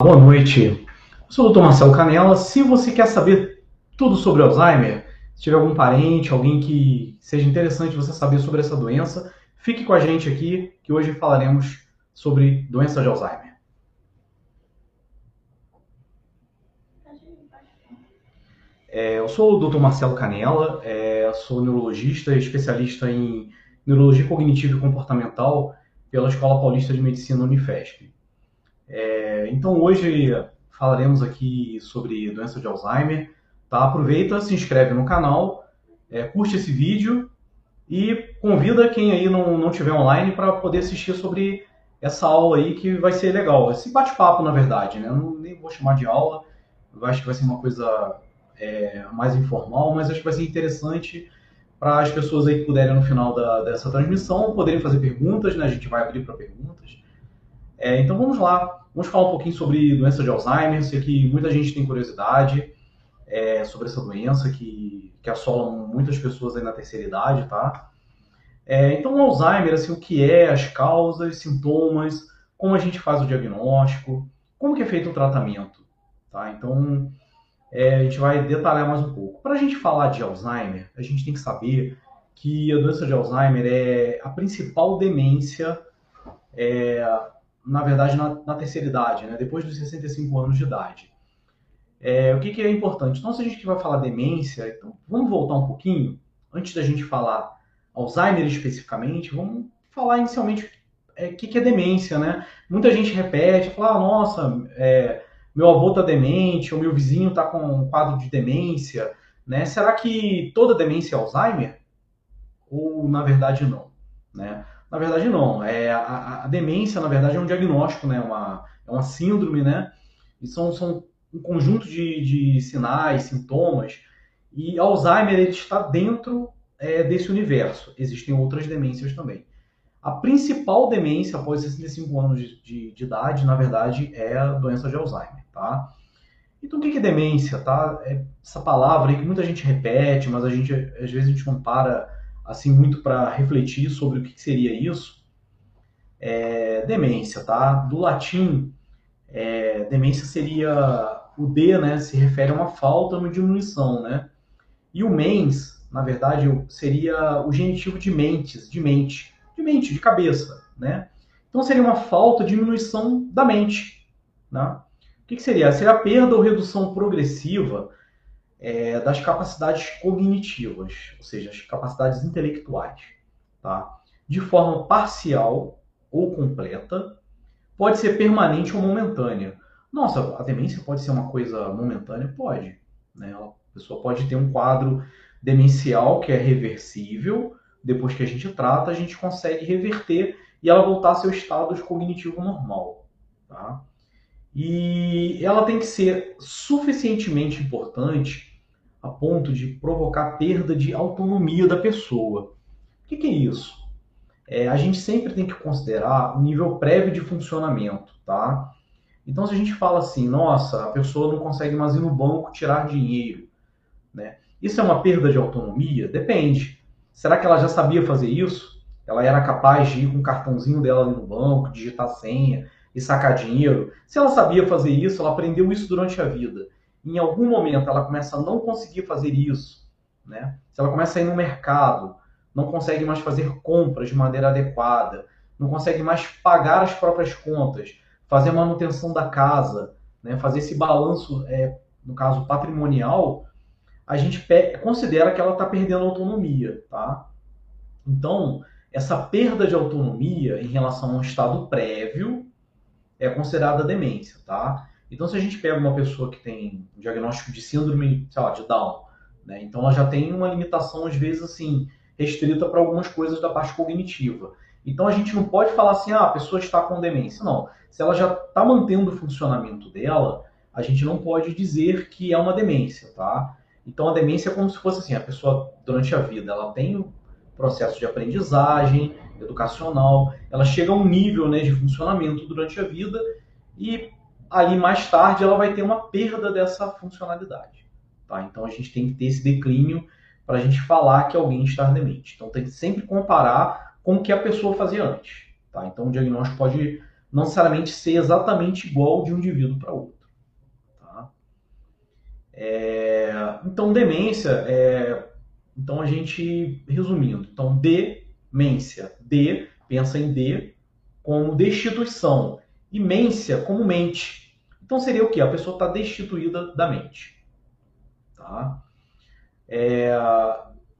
Boa noite, sou o Dr. Marcelo Canela. Se você quer saber tudo sobre Alzheimer, se tiver algum parente, alguém que seja interessante você saber sobre essa doença, fique com a gente aqui que hoje falaremos sobre doença de Alzheimer. É, eu sou o Dr. Marcelo Canela, é, sou neurologista, especialista em neurologia cognitiva e comportamental pela Escola Paulista de Medicina Unifesp. É, então hoje falaremos aqui sobre doença de Alzheimer. Tá? Aproveita, se inscreve no canal, é, curte esse vídeo e convida quem aí não, não tiver online para poder assistir sobre essa aula aí que vai ser legal. Esse bate-papo, na verdade, né? Eu não, nem vou chamar de aula, eu acho que vai ser uma coisa é, mais informal, mas acho que vai ser interessante para as pessoas aí que puderem no final da, dessa transmissão poderem fazer perguntas, né? A gente vai abrir para perguntas. É, então vamos lá, vamos falar um pouquinho sobre doença de Alzheimer. Sei que muita gente tem curiosidade é, sobre essa doença que, que assola muitas pessoas aí na terceira idade, tá? É, então o Alzheimer, assim, o que é, as causas, sintomas, como a gente faz o diagnóstico, como que é feito o tratamento, tá? Então é, a gente vai detalhar mais um pouco. Para a gente falar de Alzheimer, a gente tem que saber que a doença de Alzheimer é a principal demência é, na verdade, na, na terceira idade, né? depois dos 65 anos de idade. É, o que, que, é importante? Então, se a gente vai falar demência, então, vamos voltar um pouquinho, antes da gente falar Alzheimer especificamente, vamos falar inicialmente é, o que, que, é demência, né? Muita gente repete, fala, ah, nossa, é, meu avô está demente, ou meu vizinho está com um quadro de demência, né? Será que toda demência é Alzheimer? Ou, na verdade, não, né? Na verdade, não. É, a, a, demência, na verdade, é um diagnóstico, né? Uma, é uma síndrome, né? E são, são um conjunto de, de sinais, sintomas. E Alzheimer ele está dentro é, desse universo. Existem outras demências também. A principal demência após 65 anos de, de, de idade, na verdade, é a doença de Alzheimer, tá? Então, o que é demência, tá? É essa palavra aí que muita gente repete, mas a gente, às vezes, a gente não para assim muito para refletir sobre o que seria isso. É, demência, tá? Do latim, é, demência seria o D, né? Se refere a uma falta, uma diminuição, né? E o mens, na verdade, seria o genitivo de mentes, de mente, de mente, de cabeça, né? Então seria uma falta, diminuição da mente, né? O que, que seria? Seria a perda ou redução progressiva é, das capacidades cognitivas, ou seja, as capacidades intelectuais, tá? de forma parcial ou completa, pode ser permanente ou momentânea. Nossa, a demência pode ser uma coisa momentânea? Pode. Né? A pessoa pode ter um quadro demencial que é reversível, depois que a gente trata, a gente consegue reverter e ela voltar ao seu estado cognitivo normal. Tá? E ela tem que ser suficientemente importante a ponto de provocar perda de autonomia da pessoa. O que, que é isso? É, a gente sempre tem que considerar o nível prévio de funcionamento, tá? Então, se a gente fala assim, nossa, a pessoa não consegue mais ir no banco tirar dinheiro, né? Isso é uma perda de autonomia? Depende. Será que ela já sabia fazer isso? Ela era capaz de ir com o cartãozinho dela ali no banco, digitar senha e sacar dinheiro? Se ela sabia fazer isso, ela aprendeu isso durante a vida em algum momento ela começa a não conseguir fazer isso, né? Se ela começa a ir no mercado, não consegue mais fazer compras de maneira adequada, não consegue mais pagar as próprias contas, fazer a manutenção da casa, né? fazer esse balanço, é, no caso patrimonial, a gente considera que ela está perdendo autonomia, tá? Então, essa perda de autonomia em relação a um estado prévio é considerada demência, tá? Então, se a gente pega uma pessoa que tem um diagnóstico de síndrome, sei lá, de Down, né? Então ela já tem uma limitação, às vezes, assim, restrita para algumas coisas da parte cognitiva. Então a gente não pode falar assim, ah, a pessoa está com demência. Não. Se ela já está mantendo o funcionamento dela, a gente não pode dizer que é uma demência, tá? Então a demência é como se fosse assim, a pessoa durante a vida, ela tem processo de aprendizagem, educacional, ela chega a um nível né, de funcionamento durante a vida e ali mais tarde ela vai ter uma perda dessa funcionalidade. Tá? Então a gente tem que ter esse declínio para a gente falar que alguém está demente. Então tem que sempre comparar com o que a pessoa fazia antes. Tá? Então o diagnóstico pode não necessariamente ser exatamente igual de um indivíduo para outro. Tá? É, então, demência, é, então a gente, resumindo, então demência, D, pensa em D como destituição, e mência como mente. Então seria o que? A pessoa está destituída da mente. Tá? É,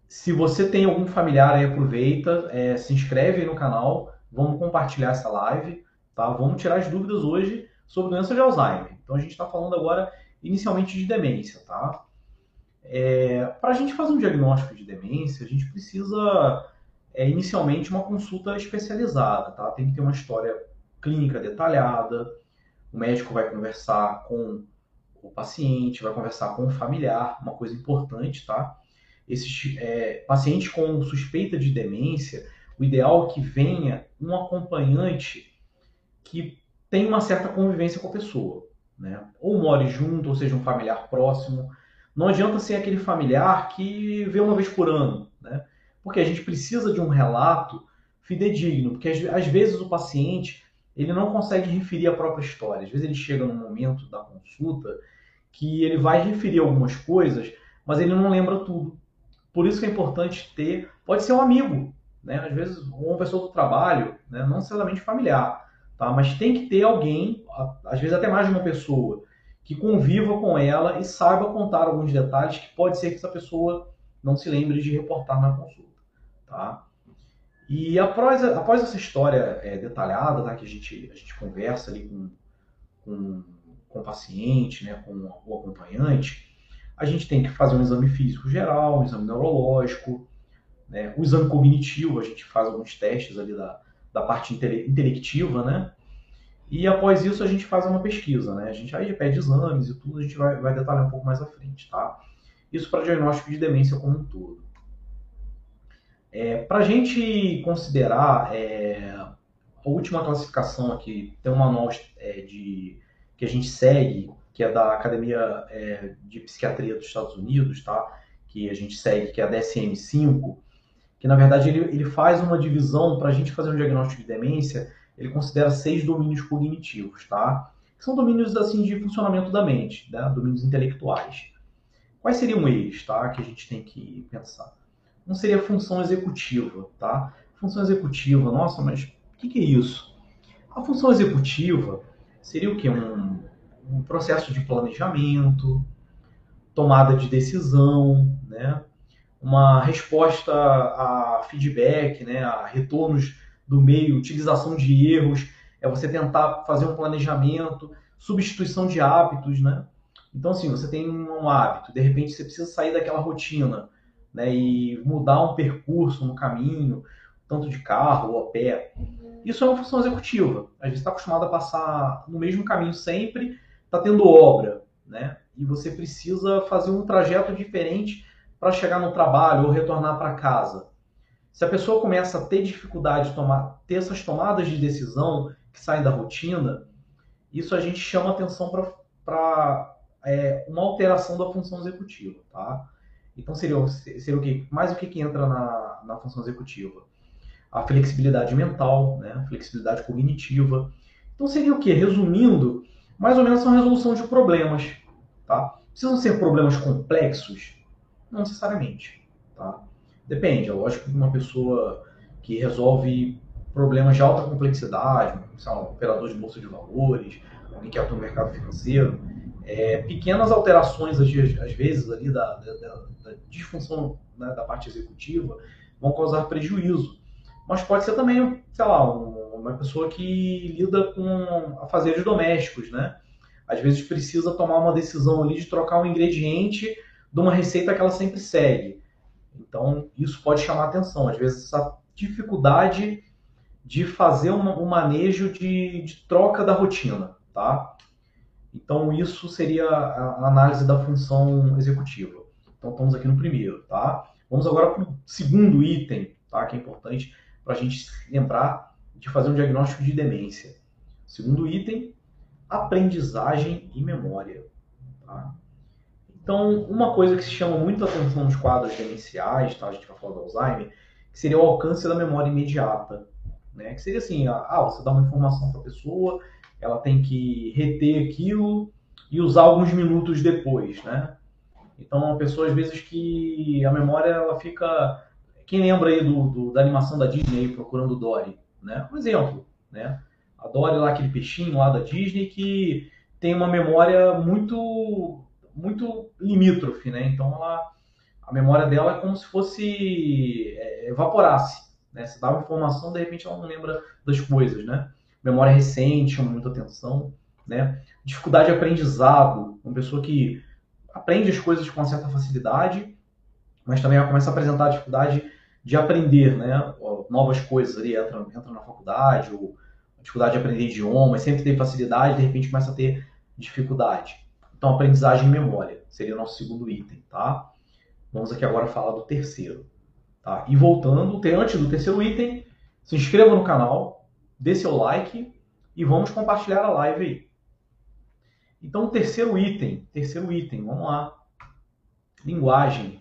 se você tem algum familiar aí, aproveita, é, se inscreve aí no canal, vamos compartilhar essa live, tá? Vamos tirar as dúvidas hoje sobre doença de Alzheimer. Então a gente está falando agora inicialmente de demência, tá? É, Para a gente fazer um diagnóstico de demência, a gente precisa é, inicialmente uma consulta especializada, tá? Tem que ter uma história clínica detalhada, o médico vai conversar com o paciente, vai conversar com o familiar, uma coisa importante, tá? Esses é, pacientes com suspeita de demência, o ideal é que venha um acompanhante que tem uma certa convivência com a pessoa, né? Ou more junto, ou seja, um familiar próximo. Não adianta ser aquele familiar que vê uma vez por ano, né? Porque a gente precisa de um relato fidedigno, porque às vezes o paciente ele não consegue referir a própria história. Às vezes ele chega num momento da consulta que ele vai referir algumas coisas, mas ele não lembra tudo. Por isso que é importante ter, pode ser um amigo, né? Às vezes uma pessoa do trabalho, né? não necessariamente familiar, tá? Mas tem que ter alguém, às vezes até mais de uma pessoa, que conviva com ela e saiba contar alguns detalhes que pode ser que essa pessoa não se lembre de reportar na consulta, tá? E após, após essa história é, detalhada, tá, que a gente, a gente conversa ali com, com, com o paciente, né, com o acompanhante, a gente tem que fazer um exame físico geral, um exame neurológico, né, o exame cognitivo, a gente faz alguns testes ali da, da parte intelectiva, né? E após isso a gente faz uma pesquisa, né? A gente aí pede exames e tudo, a gente vai, vai detalhar um pouco mais à frente, tá? Isso para diagnóstico de demência como um todo. É, Para a gente considerar é, a última classificação aqui, tem um manual é, de, que a gente segue, que é da Academia é, de Psiquiatria dos Estados Unidos, tá? que a gente segue, que é a DSM-5, que na verdade ele, ele faz uma divisão para a gente fazer um diagnóstico de demência, ele considera seis domínios cognitivos, tá? Que são domínios assim de funcionamento da mente, né? domínios intelectuais. Quais seriam eles, tá? Que a gente tem que pensar não seria função executiva, tá? Função executiva, nossa, mas o que, que, é isso? A função executiva seria o quê? Um, um processo de planejamento, tomada de decisão, né? uma resposta a feedback, né? a retornos do meio, utilização de erros, é você tentar fazer um planejamento, substituição de hábitos, né? Então, assim, você tem um hábito, de repente você precisa sair daquela rotina né, e mudar um percurso no caminho, tanto de carro ou a pé. Isso é uma função executiva. A gente está acostumado a passar no mesmo caminho sempre, está tendo obra, né? E você precisa fazer um trajeto diferente para chegar no trabalho ou retornar para casa. Se a pessoa começa a ter dificuldade de tomar, ter essas tomadas de decisão que saem da rotina, isso a gente chama atenção para é, uma alteração da função executiva, tá? Então seria, seria o que? Mais o que, que entra na, na função executiva? A flexibilidade mental, né? a flexibilidade cognitiva. Então seria o que? Resumindo, mais ou menos são resolução de problemas. Tá? Precisam ser problemas complexos? Não necessariamente. Tá? Depende, é lógico que uma pessoa que resolve problemas de alta complexidade, sei lá, um operador de bolsa de valores, alguém que atua no mercado financeiro, é, pequenas alterações, às, vezes, ali da, da, da disfunção né, da parte executiva vão causar prejuízo. Mas pode ser também, sei lá, uma pessoa que lida com afazeres domésticos, né? Às vezes precisa tomar uma decisão ali de trocar um ingrediente de uma receita que ela sempre segue. Então, isso pode chamar atenção. Às vezes, essa dificuldade de fazer um, um manejo de, de troca da rotina, tá? Então, isso seria a análise da função executiva. Então, estamos aqui no primeiro, tá? Vamos agora para o segundo item, tá? Que é importante para a gente lembrar de fazer um diagnóstico de demência. Segundo item, aprendizagem e memória, tá? Então, uma coisa que se chama muito atenção nos quadros demenciais, tá? A gente vai falar do Alzheimer, que seria o alcance da memória imediata, né? Que seria assim, ah, você dá uma informação para a pessoa, ela tem que reter aquilo e usar alguns minutos depois, né? Então, a pessoa às vezes que a memória ela fica, quem lembra aí do, do da animação da Disney procurando Dory, né? Um exemplo, né? A Dory lá aquele peixinho lá da Disney que tem uma memória muito muito limítrofe, né? Então ela a memória dela é como se fosse é, evaporasse, né? Você dá uma informação, de repente ela não lembra das coisas, né? Memória recente, chama muita atenção, né? Dificuldade de aprendizado, uma pessoa que aprende as coisas com uma certa facilidade, mas também começa a apresentar dificuldade de aprender, né? Novas coisas ali, entra, entra na faculdade, ou dificuldade de aprender idiomas, sempre tem facilidade, de repente começa a ter dificuldade. Então, aprendizagem e memória seria o nosso segundo item, tá? Vamos aqui agora falar do terceiro. Tá? E voltando, antes do terceiro item, se inscreva no canal, dê seu like e vamos compartilhar a live aí. Então, o terceiro item, terceiro item, vamos lá. Linguagem.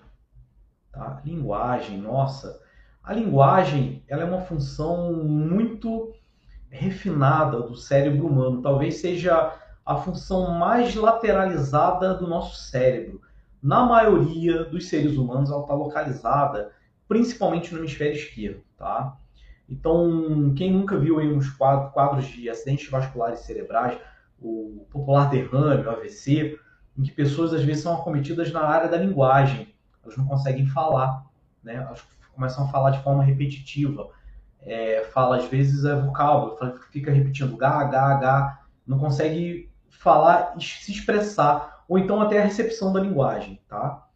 Tá? Linguagem, nossa. A linguagem, ela é uma função muito refinada do cérebro humano. Talvez seja a função mais lateralizada do nosso cérebro na maioria dos seres humanos, ela está localizada principalmente no hemisfério esquerdo, tá? Então, quem nunca viu aí uns quadros de acidentes vasculares cerebrais, o popular derrame, o AVC, em que pessoas às vezes são acometidas na área da linguagem, elas não conseguem falar, né? Elas começam a falar de forma repetitiva, é, fala às vezes é vocábulo, fica repetindo H, H, H, não consegue falar se expressar ou então até a recepção da linguagem, tá?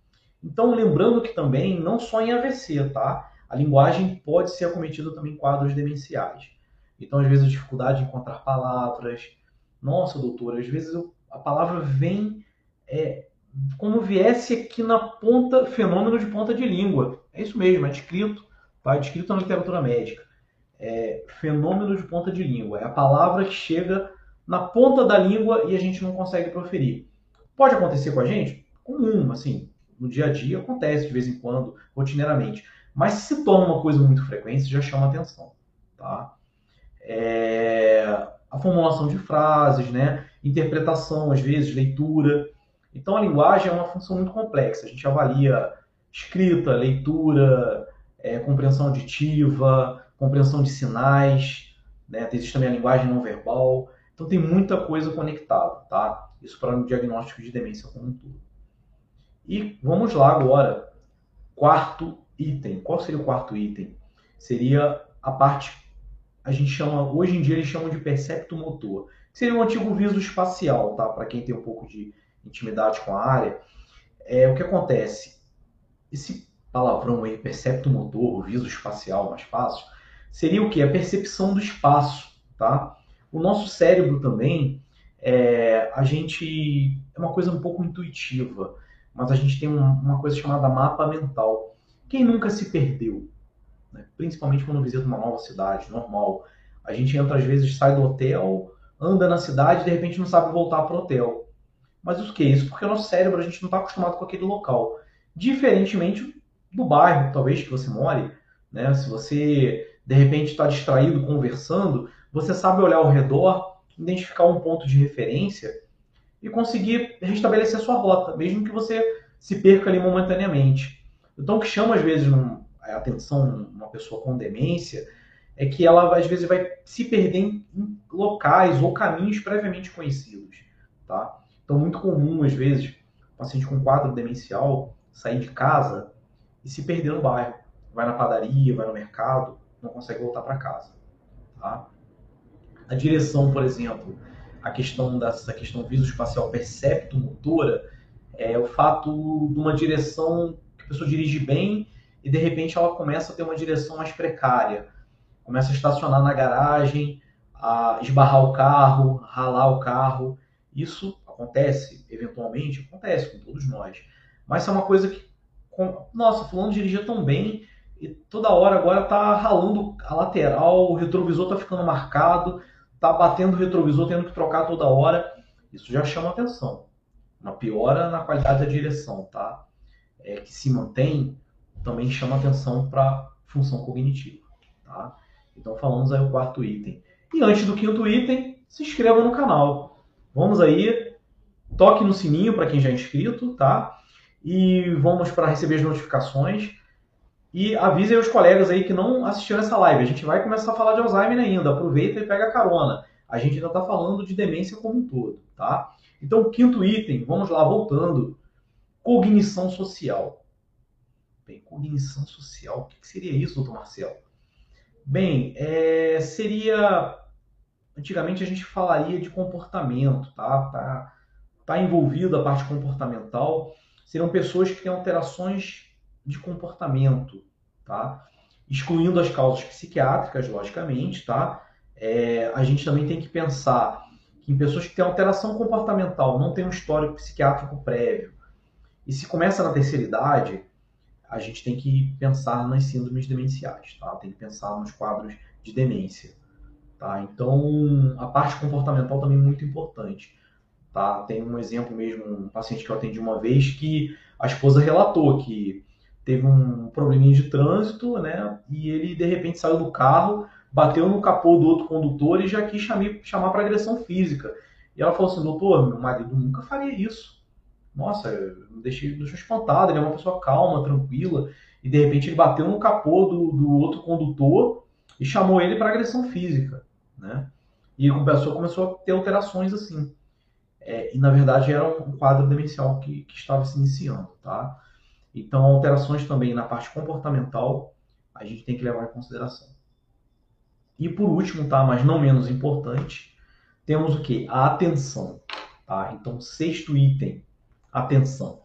Então, lembrando que também, não só em AVC, tá? A linguagem pode ser acometida também em quadros demenciais. Então, às vezes, a dificuldade de encontrar palavras. Nossa, doutora, às vezes eu, a palavra vem é, como viesse aqui na ponta, fenômeno de ponta de língua. É isso mesmo, é descrito, tá? É descrito na literatura médica. É fenômeno de ponta de língua. É a palavra que chega na ponta da língua e a gente não consegue proferir. Pode acontecer com a gente? Comum, assim, no dia a dia acontece de vez em quando, rotineiramente. Mas se torna uma coisa muito frequente, já chama atenção, tá? É... A formulação de frases, né? Interpretação, às vezes, leitura. Então, a linguagem é uma função muito complexa. A gente avalia escrita, leitura, é, compreensão auditiva, compreensão de sinais, né? Existe também a linguagem não verbal. Então, tem muita coisa conectada, tá? Isso para o diagnóstico de demência como um todo. E vamos lá agora. Quarto item. Qual seria o quarto item? Seria a parte a gente chama, hoje em dia eles chamam de percepto motor. Seria um antigo viso espacial, tá? Para quem tem um pouco de intimidade com a área. É o que acontece. Esse palavrão aí, percepto motor, viso espacial, mais fácil, seria o que? A percepção do espaço, tá? O nosso cérebro também, é, a gente é uma coisa um pouco intuitiva, mas a gente tem um, uma coisa chamada mapa mental. Quem nunca se perdeu? Né? Principalmente quando visita uma nova cidade, normal. A gente entra às vezes, sai do hotel, anda na cidade e de repente não sabe voltar para o hotel. Mas o que é isso? Porque o nosso cérebro, a gente não está acostumado com aquele local. Diferentemente do bairro, talvez, que você more, né? Se você, de repente, está distraído conversando, você sabe olhar ao redor identificar um ponto de referência e conseguir restabelecer sua rota, mesmo que você se perca ali momentaneamente. Então, o que chama às vezes a atenção uma pessoa com demência é que ela às vezes vai se perder em locais ou caminhos previamente conhecidos, tá? Então, muito comum às vezes o paciente com quadro demencial sair de casa e se perder no bairro, vai na padaria, vai no mercado, não consegue voltar para casa, tá? A direção, por exemplo, a questão dessa questão visoespacial perceptomotora, é o fato de uma direção que a pessoa dirige bem e de repente ela começa a ter uma direção mais precária, começa a estacionar na garagem, a esbarrar o carro, ralar o carro. Isso acontece, eventualmente, acontece com todos nós. Mas é uma coisa que, nossa, fulano dirigia tão bem e toda hora agora tá ralando a lateral, o retrovisor tá ficando marcado, tá batendo o retrovisor, tendo que trocar toda hora, isso já chama atenção. Uma piora na qualidade da direção, tá? É, que se mantém, também chama atenção para função cognitiva, tá? Então falamos aí o quarto item. E antes do quinto item, se inscreva no canal. Vamos aí, toque no sininho para quem já é inscrito, tá? E vamos para receber as notificações. E avise os colegas aí que não assistiram essa live. A gente vai começar a falar de Alzheimer ainda. Aproveita e pega a carona. A gente ainda está falando de demência como um todo, tá? Então, quinto item, vamos lá, voltando. Cognição social. Bem, cognição social, o que seria isso, doutor Marcelo? Bem, é, seria. Antigamente a gente falaria de comportamento, tá? Tá, tá envolvido a parte comportamental. Seriam pessoas que têm alterações de comportamento, tá? Excluindo as causas psiquiátricas, logicamente, tá? É, a gente também tem que pensar que em pessoas que têm alteração comportamental, não tem um histórico psiquiátrico prévio, e se começa na terceira idade, a gente tem que pensar nas síndromes demenciais, tá? Tem que pensar nos quadros de demência, tá? Então, a parte comportamental também é muito importante, tá? Tem um exemplo mesmo, um paciente que eu atendi uma vez que a esposa relatou que teve um probleminha de trânsito, né? E ele de repente saiu do carro, bateu no capô do outro condutor e já quis chamar, chamar para agressão física. E ela falou assim, doutor, meu marido nunca faria isso. Nossa, me deixei, deixou espantado, ele é uma pessoa calma, tranquila, e de repente ele bateu no capô do, do outro condutor e chamou ele para agressão física, né? E a pessoa começou a ter alterações assim. É, e na verdade era um quadro demencial que, que estava se iniciando, tá? Então, alterações também na parte comportamental a gente tem que levar em consideração. E por último, tá, mas não menos importante, temos o que? A atenção. Tá? Então, sexto item, atenção.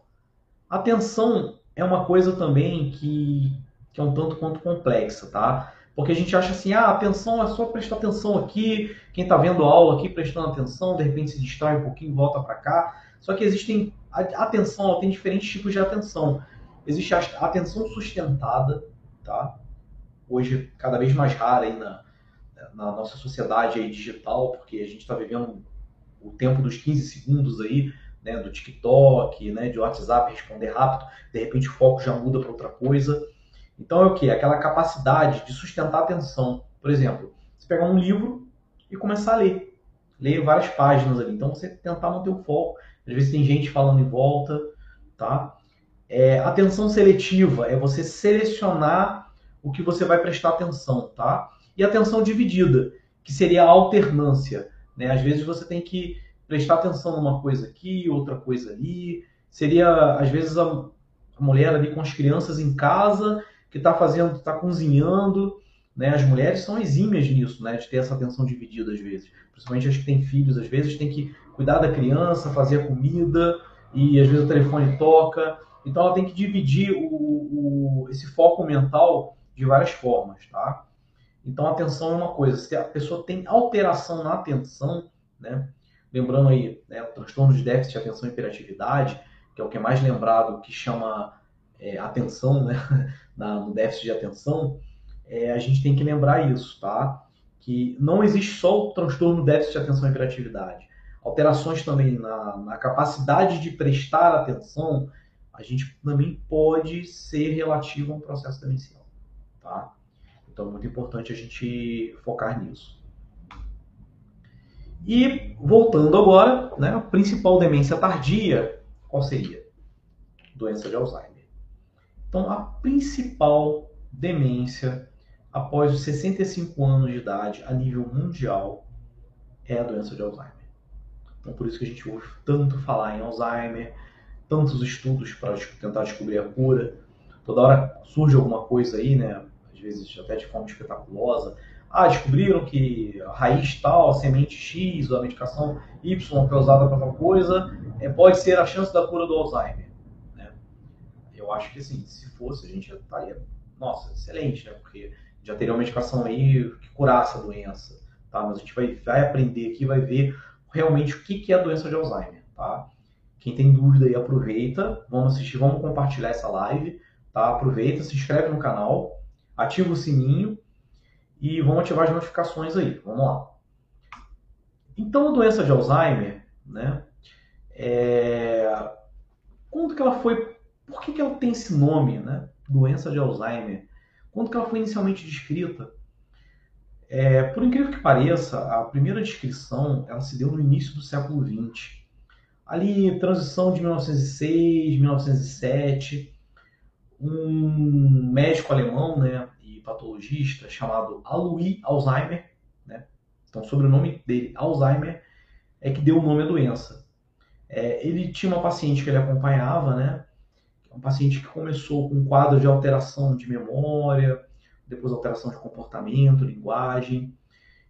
Atenção é uma coisa também que, que é um tanto quanto complexa, tá? Porque a gente acha assim, ah, atenção é só prestar atenção aqui, quem está vendo a aula aqui prestando atenção, de repente se distrai um pouquinho, volta para cá. Só que existem, atenção tem diferentes tipos de atenção. Existe a atenção sustentada, tá? Hoje cada vez mais rara aí na, na nossa sociedade aí digital, porque a gente está vivendo o tempo dos 15 segundos aí, né, do TikTok, né, de WhatsApp responder rápido, de repente o foco já muda para outra coisa. Então é o que? Aquela capacidade de sustentar a atenção. Por exemplo, você pegar um livro e começar a ler. Ler várias páginas ali. Então você tentar manter o foco. Às vezes tem gente falando em volta, tá? É, atenção seletiva é você selecionar o que você vai prestar atenção, tá? E atenção dividida, que seria a alternância. Né? Às vezes você tem que prestar atenção numa coisa aqui, outra coisa ali. Seria, às vezes, a, mulher ali com as crianças em casa, que está fazendo, está cozinhando. Né? As mulheres são exímias nisso, né? de ter essa atenção dividida às vezes. Principalmente as que têm filhos, às vezes tem que cuidar da criança, fazer a comida, e às vezes o telefone toca. Então ela tem que dividir o, o, esse foco mental de várias formas, tá? Então atenção é uma coisa. Se a pessoa tem alteração na atenção, né? Lembrando aí, né, o transtorno de déficit de atenção e hiperatividade, que é o que é mais lembrado, que chama é, atenção, né? Na, no déficit de atenção, é, a gente tem que lembrar isso, tá? Que não existe só o transtorno déficit de atenção e hiperatividade. Alterações também na, na capacidade de prestar atenção a gente também pode ser relativo a um processo demencial, tá? Então é muito importante a gente focar nisso. E voltando agora, né, a principal demência tardia, qual seria? Doença de Alzheimer. Então a principal demência após os 65 anos de idade a nível mundial é a doença de Alzheimer. Então por isso que a gente ouve tanto falar em Alzheimer, tantos estudos para tentar descobrir a cura. Toda hora surge alguma coisa aí, né? Às vezes até de forma espetaculosa. Ah, descobriram que a raiz tal, a semente X, a medicação Y que é usada para tal coisa, é, pode ser a chance da cura do Alzheimer. Né? Eu acho que assim, se fosse, a gente já estaria, nossa, excelente, né? Porque já teria uma medicação aí que curasse a doença. Tá? Mas a gente vai, vai aprender aqui, vai ver realmente o que, que é a doença de Alzheimer. Tá? Quem tem dúvida aí, aproveita. Vamos assistir, vamos compartilhar essa live. Tá? Aproveita, se inscreve no canal, ativa o sininho e vamos ativar as notificações aí. Vamos lá. Então, a doença de Alzheimer, né? É... Quando que ela foi... Por que, que ela tem esse nome, né? Doença de Alzheimer. Quando que ela foi inicialmente descrita? É, por incrível que pareça, a primeira descrição ela se deu no início do século XX. Ali, transição de 1906, 1907, um médico alemão né, e patologista chamado Alois Alzheimer, né, então sobrenome dele, Alzheimer, é que deu o nome à doença. É, ele tinha uma paciente que ele acompanhava, né, um paciente que começou com um quadro de alteração de memória, depois alteração de comportamento, linguagem,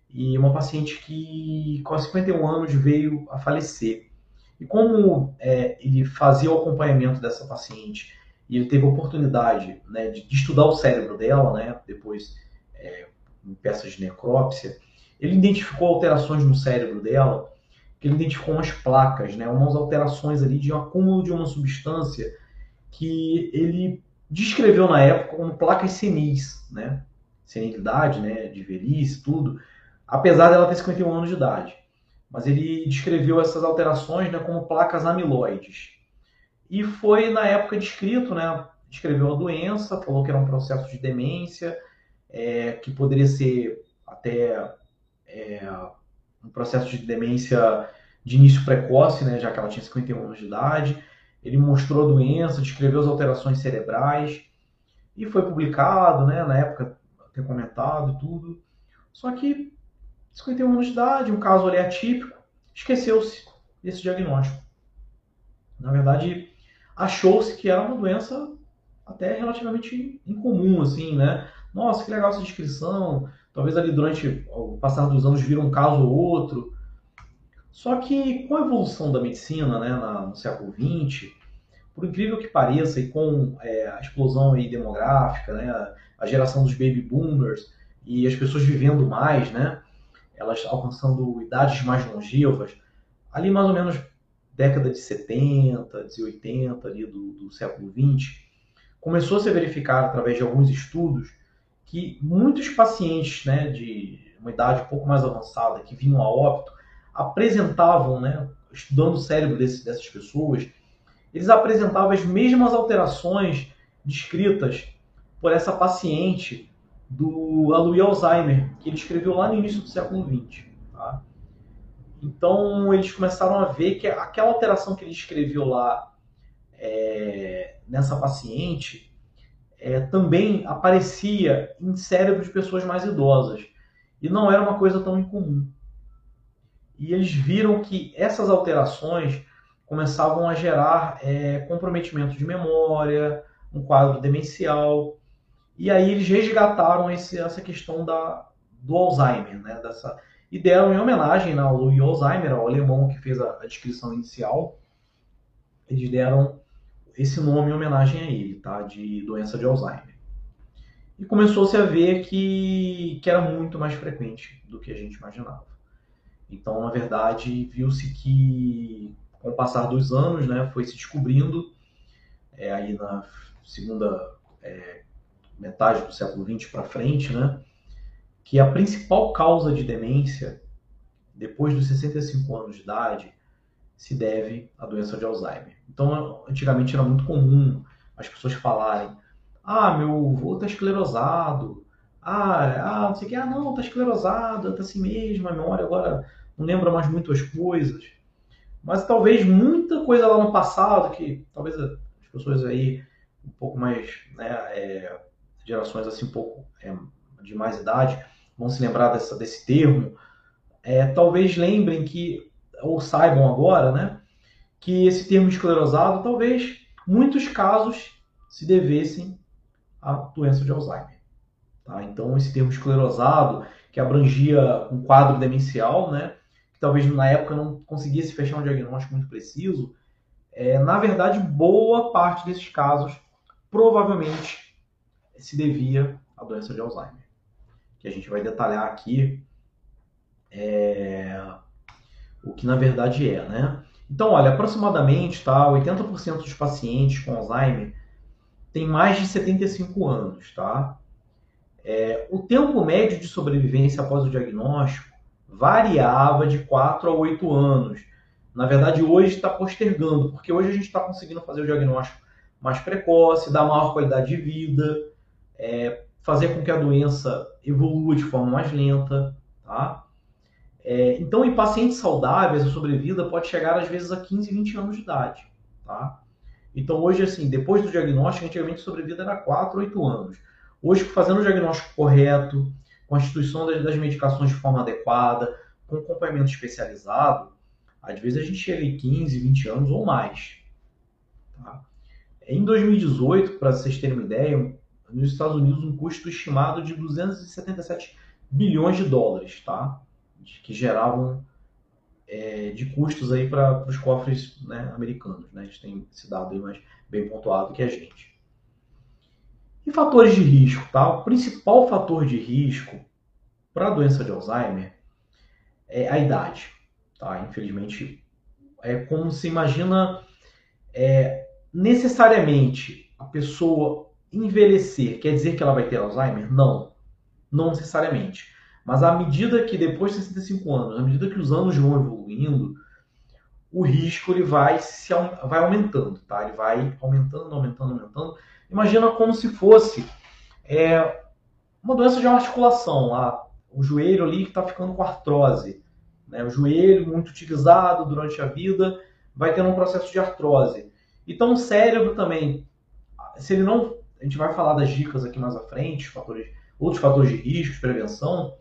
e uma paciente que com 51 anos veio a falecer. E como é, ele fazia o acompanhamento dessa paciente e ele teve a oportunidade né, de, de, estudar o cérebro dela, né, depois é, em peças de necrópsia, ele identificou alterações no cérebro dela, que ele identificou umas placas, né, umas alterações ali de um acúmulo de uma substância que ele descreveu na época como placas senis, né, senilidade, né, de velhice, tudo, apesar dela ter 51 anos de idade. Mas ele descreveu essas alterações né, como placas amiloides. E foi na época descrito, né? Descreveu a doença, falou que era um processo de demência, é, que poderia ser até é, um processo de demência de início precoce, né? Já que ela tinha 51 anos de idade. Ele mostrou a doença, descreveu as alterações cerebrais e foi publicado, né? Na época, ter comentado tudo. Só que 51 anos de idade, um caso ali atípico, esqueceu-se desse diagnóstico. Na verdade, achou-se que era uma doença até relativamente incomum, assim, né? Nossa, que legal essa descrição. Talvez ali durante o passar dos anos viram um caso ou outro. Só que com a evolução da medicina, né, no século XX, por incrível que pareça, e com é, a explosão aí demográfica, né, a geração dos baby boomers e as pessoas vivendo mais, né, elas alcançando idades mais longevas, ali mais ou menos década de 70, de 80 ali do, do século 20, começou a se verificar através de alguns estudos que muitos pacientes né, de uma idade um pouco mais avançada que vinham a óbito apresentavam, né, estudando o cérebro desse, dessas pessoas, eles apresentavam as mesmas alterações descritas por essa paciente do Alois Alzheimer, que ele escreveu lá no início do século XX. Tá? Então eles começaram a ver que aquela alteração que ele escreveu lá é, nessa paciente é, também aparecia em cérebro de pessoas mais idosas. E não era uma coisa tão incomum. E eles viram que essas alterações começavam a gerar é, comprometimento de memória, um quadro demencial. E aí eles resgataram esse, essa questão da, do Alzheimer, né? Dessa, e deram em homenagem né, ao Louis Alzheimer, ao alemão que fez a, a, descrição inicial, eles deram esse nome em homenagem a ele, tá? De doença de Alzheimer. E começou-se a ver que, que era muito mais frequente do que a gente imaginava. Então, na verdade, viu-se que com o passar dos anos, né, foi se descobrindo é, aí na segunda é, metade do século XX para frente, né, que a principal causa de demência depois dos 65 anos de idade se deve à doença de Alzheimer. Então, antigamente era muito comum as pessoas falarem: ah, meu avô está esclerosado, ah, ah, não sei o que, ah, não, está esclerosado, está assim mesmo, a memória agora não lembra mais muito as coisas. Mas talvez muita coisa lá no passado, que talvez as pessoas aí um pouco mais, né, é, gerações assim um pouco é, de mais idade, vão se lembrar dessa, desse termo, é, talvez lembrem que, ou saibam agora, né, que esse termo esclerosado, talvez muitos casos se devessem à doença de Alzheimer. Tá? Então, esse termo esclerosado, que abrangia um quadro demencial, né, que talvez na época não conseguisse fechar um diagnóstico muito preciso, é, na verdade, boa parte desses casos provavelmente se devia à doença de Alzheimer que a gente vai detalhar aqui é, o que na verdade é, né? Então, olha, aproximadamente, tá, 80% dos pacientes com Alzheimer têm mais de 75 anos, tá? É, o tempo médio de sobrevivência após o diagnóstico variava de 4 a 8 anos. Na verdade, hoje está postergando, porque hoje a gente está conseguindo fazer o diagnóstico mais precoce, dar maior qualidade de vida, é, fazer com que a doença evolua de forma mais lenta, tá? É, então, em pacientes saudáveis, a sobrevida pode chegar às vezes a 15, 20 anos de idade, tá? Então, hoje, assim, depois do diagnóstico, antigamente a sobrevida era 4, 8 anos. Hoje, fazendo o diagnóstico correto, com a instituição das, medicações de forma adequada, com acompanhamento especializado, às vezes a gente chega em 15, 20 anos ou mais. Tá? Em 2018, para vocês terem uma ideia, nos Estados Unidos um custo estimado de 277 bilhões de dólares, tá? Que geravam é, de custos aí para os cofres né, americanos, né? A gente tem esse dado aí mais bem pontuado que a gente. E fatores de risco, tá? O principal fator de risco para a doença de Alzheimer é a idade, tá? Infelizmente, é como se imagina é, necessariamente a pessoa envelhecer quer dizer que ela vai ter Alzheimer? Não, não necessariamente. Mas à medida que depois de 65 anos, à medida que os anos vão evoluindo, o risco ele vai se vai aumentando, tá? Ele vai aumentando, aumentando, aumentando Imagina como se fosse é, uma doença de articulação, a, o joelho ali que está ficando com artrose. Né? O joelho muito utilizado durante a vida vai tendo um processo de artrose. Então o cérebro também, se ele não, a gente vai falar das dicas aqui mais à frente, fatores, outros fatores de risco, prevenção.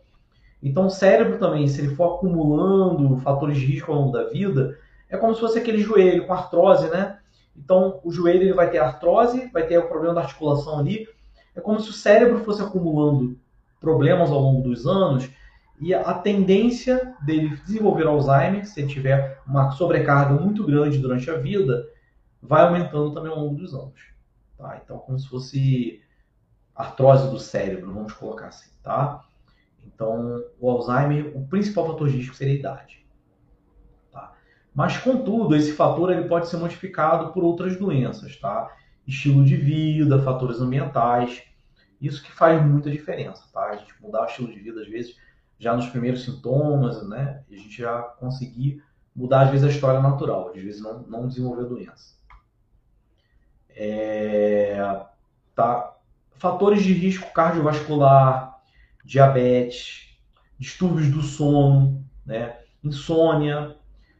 Então o cérebro também, se ele for acumulando fatores de risco ao longo da vida, é como se fosse aquele joelho com artrose, né? Então, o joelho ele vai ter artrose, vai ter o problema da articulação ali. É como se o cérebro fosse acumulando problemas ao longo dos anos e a tendência dele desenvolver Alzheimer, se ele tiver uma sobrecarga muito grande durante a vida, vai aumentando também ao longo dos anos. Tá? Então, como se fosse artrose do cérebro, vamos colocar assim, tá? Então, o Alzheimer, o principal fator de risco seria a idade. Mas, contudo, esse fator ele pode ser modificado por outras doenças, tá? Estilo de vida, fatores ambientais. Isso que faz muita diferença, tá? A gente mudar o estilo de vida, às vezes, já nos primeiros sintomas, né? A gente já conseguir mudar, às vezes, a história natural. Às vezes, não, não desenvolver a doença. É... Tá? Fatores de risco cardiovascular, diabetes, distúrbios do sono, né? insônia,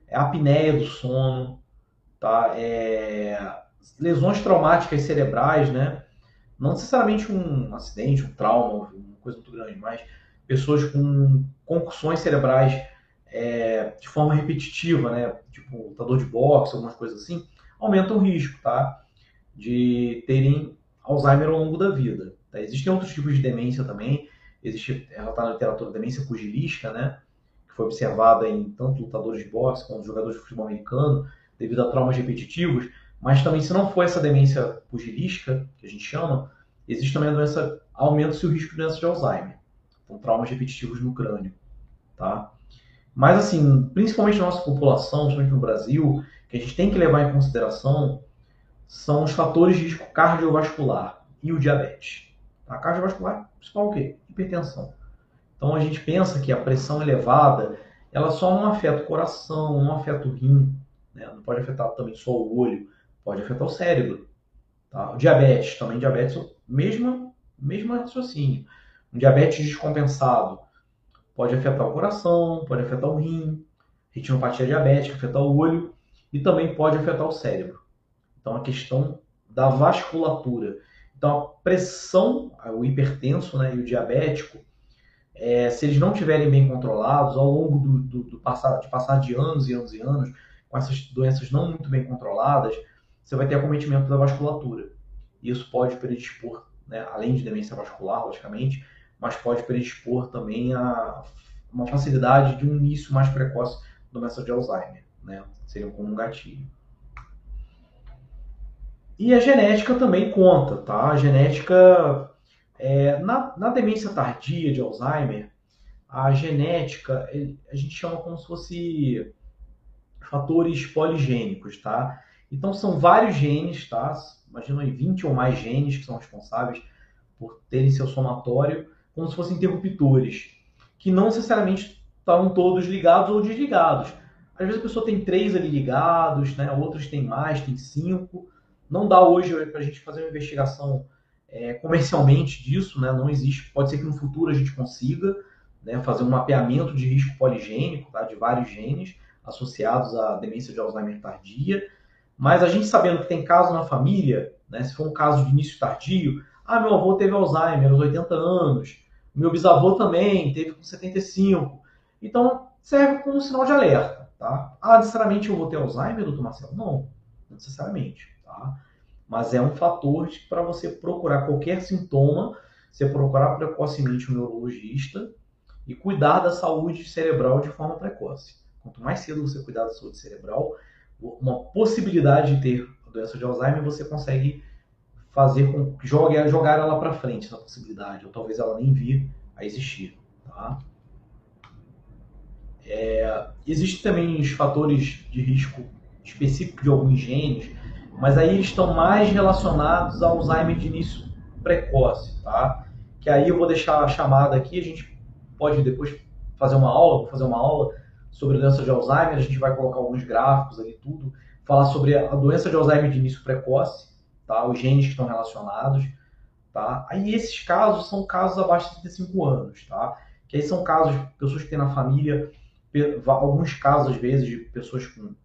é apneia do sono, tá? É, lesões traumáticas cerebrais, né? Não necessariamente um acidente, um trauma, uma coisa muito grande, mas pessoas com concussões cerebrais é, de forma repetitiva, né? Tipo lutador de boxe, algumas coisas assim, aumentam o risco, tá? De terem Alzheimer ao longo da vida. Tá? Existem outros tipos de demência também. Existe, ela está na literatura, demência pugilística, né? foi observada em tanto lutadores de boxe quanto jogadores de futebol americano, devido a traumas repetitivos, mas também se não for essa demência pugilística, que a gente chama, existe também a doença, aumenta-se o risco de doença de Alzheimer. Então, traumas repetitivos no crânio, tá? Mas, assim, principalmente na nossa população, principalmente no Brasil, que a gente tem que levar em consideração são os fatores de risco cardiovascular e o diabetes. A tá? cardiovascular, principal o quê? Hipertensão. Então a gente pensa que a pressão elevada, ela só não afeta o coração, não afeta o rim, né? não pode afetar também só o olho, pode afetar o cérebro. Tá? O diabetes, também diabetes, mesmo, mesmo raciocínio. Um diabetes descompensado pode afetar o coração, pode afetar o rim, retinopatia diabética, afetar o olho e também pode afetar o cérebro. Então a questão da vasculatura. Então a pressão, o hipertenso né, e o diabético, é, se eles não estiverem bem controlados, ao longo do, do, do, passar, de passar de anos e anos e anos, com essas doenças não muito bem controladas, você vai ter acometimento da vasculatura. Isso pode predispor, né, além de demência vascular, logicamente, mas pode predispor também a uma facilidade de um início mais precoce da doença de Alzheimer, né? Seria como um gatilho. E a genética também conta, tá? A genética é, na, na, demência tardia de Alzheimer, a genética a gente chama como se fosse fatores poligênicos, tá? Então são vários genes, tá? Imagina aí 20 ou mais genes que são responsáveis por terem seu somatório, como se fossem interruptores, que não necessariamente estão todos ligados ou desligados. Às vezes a pessoa tem três ali ligados, né? Outros tem mais, tem cinco. Não dá hoje para a gente fazer uma investigação é, comercialmente disso, né? Não existe. Pode ser que no futuro a gente consiga né, fazer um mapeamento de risco poligênico, tá? De vários genes associados à demência de Alzheimer tardia. Mas a gente sabendo que tem caso na família, né? Se for um caso de início tardio, ah, meu avô teve Alzheimer aos 80 anos, meu bisavô também teve com 75. Então serve como um sinal de alerta, tá? Ah, necessariamente eu vou ter Alzheimer, doutor Marcelo? Não, não necessariamente, tá? mas é um fator para você procurar qualquer sintoma, você procurar precocemente um neurologista e cuidar da saúde cerebral de forma precoce. Quanto mais cedo você cuidar da saúde cerebral, uma possibilidade de ter a doença de Alzheimer você consegue fazer com que jogue, jogar ela para frente essa possibilidade, ou talvez ela nem vir a existir, tá? É, existem também os fatores de risco específicos de alguns genes, mas aí estão mais relacionados ao Alzheimer de início precoce, tá? Que aí eu vou deixar a chamada aqui, a gente pode depois fazer uma aula, vou fazer uma aula sobre a doença de Alzheimer, a gente vai colocar alguns gráficos ali, tudo, falar sobre a doença de Alzheimer de início precoce, tá? Os genes que estão relacionados, tá? Aí esses casos são casos abaixo de 35 anos, tá? Que aí são casos pessoas que têm na família, alguns casos às vezes de pessoas com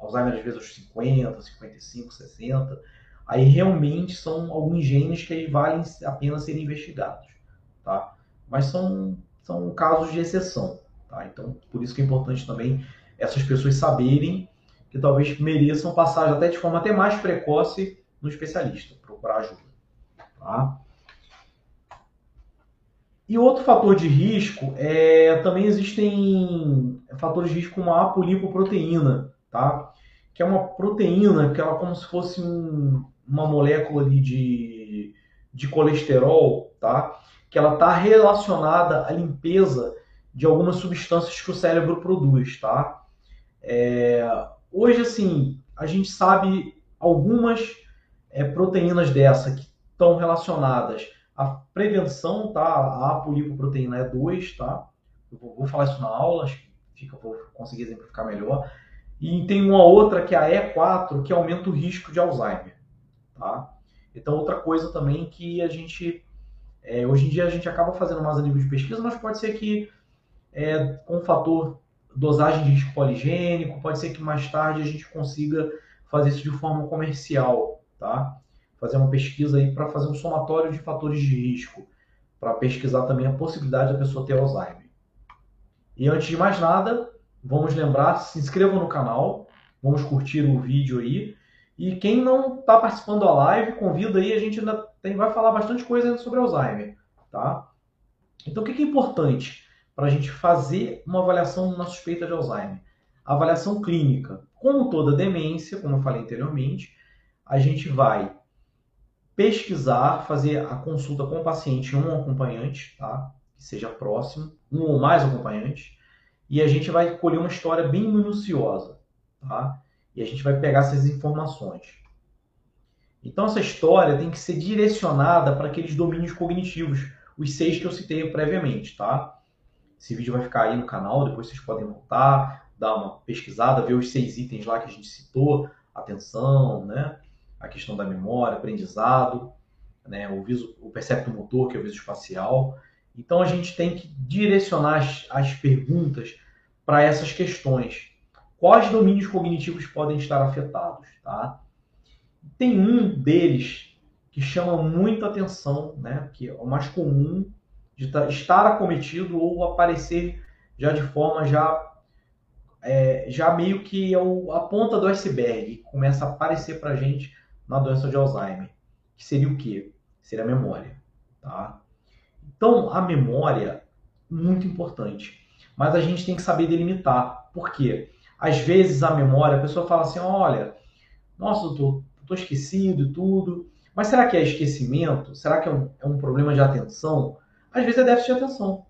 Alzheimer às vezes aos 50, 55, 60. Aí realmente são alguns genes que valem a pena serem investigados, tá? Mas são, são casos de exceção, tá? Então, por isso que é importante também essas pessoas saberem que talvez mereçam passar até de forma até mais precoce no especialista, procurar ajuda, tá? E outro fator de risco é também existem fatores de risco como a apolipoproteína, tá? Que é uma proteína que ela é como se fosse um, uma molécula ali de, de colesterol, tá? Que ela está relacionada à limpeza de algumas substâncias que o cérebro produz, tá? É, hoje, assim, a gente sabe algumas é, proteínas dessa que estão relacionadas à prevenção, tá? A apolipoproteína E2, tá? Eu vou, vou falar isso na aula, acho que fica, vou conseguir exemplificar melhor. E tem uma outra que é a E4, que aumenta o risco de Alzheimer. Tá? Então, outra coisa também que a gente. É, hoje em dia a gente acaba fazendo mais a nível de pesquisa, mas pode ser que é, com o fator dosagem de risco poligênico, pode ser que mais tarde a gente consiga fazer isso de forma comercial, tá? Fazer uma pesquisa aí para fazer um somatório de fatores de risco, para pesquisar também a possibilidade da pessoa ter Alzheimer. E antes de mais nada, Vamos lembrar, se inscrevam no canal, vamos curtir o vídeo aí. E quem não está participando da live, convida aí, a gente ainda tem, vai falar bastante coisa sobre Alzheimer, tá? Então, o que é importante para a gente fazer uma avaliação na suspeita de Alzheimer? avaliação clínica. Como toda demência, como eu falei anteriormente, a gente vai pesquisar, fazer a consulta com o paciente um acompanhante, tá? Que seja próximo, um ou mais acompanhantes e a gente vai colher uma história bem minuciosa, tá? E a gente vai pegar essas informações. Então essa história tem que ser direcionada para aqueles domínios cognitivos, os seis que eu citei previamente, tá? Esse vídeo vai ficar aí no canal, depois vocês podem voltar, dar uma pesquisada, ver os seis itens lá que a gente citou, atenção, né? A questão da memória, aprendizado, né? O, viso, o percepto motor, que é o viso espacial, então a gente tem que direcionar as, as perguntas para essas questões. Quais domínios cognitivos podem estar afetados? Tá? Tem um deles que chama muita atenção, né? que é o mais comum de estar acometido ou aparecer já de forma já é, já meio que é o, a ponta do iceberg começa a aparecer para a gente na doença de Alzheimer, que seria o quê? Seria a memória, tá? Então, a memória, muito importante. Mas a gente tem que saber delimitar. Por quê? Às vezes a memória, a pessoa fala assim: olha, nossa, doutor, estou esquecido e tudo. Mas será que é esquecimento? Será que é um, é um, problema de atenção? Às vezes é déficit de atenção.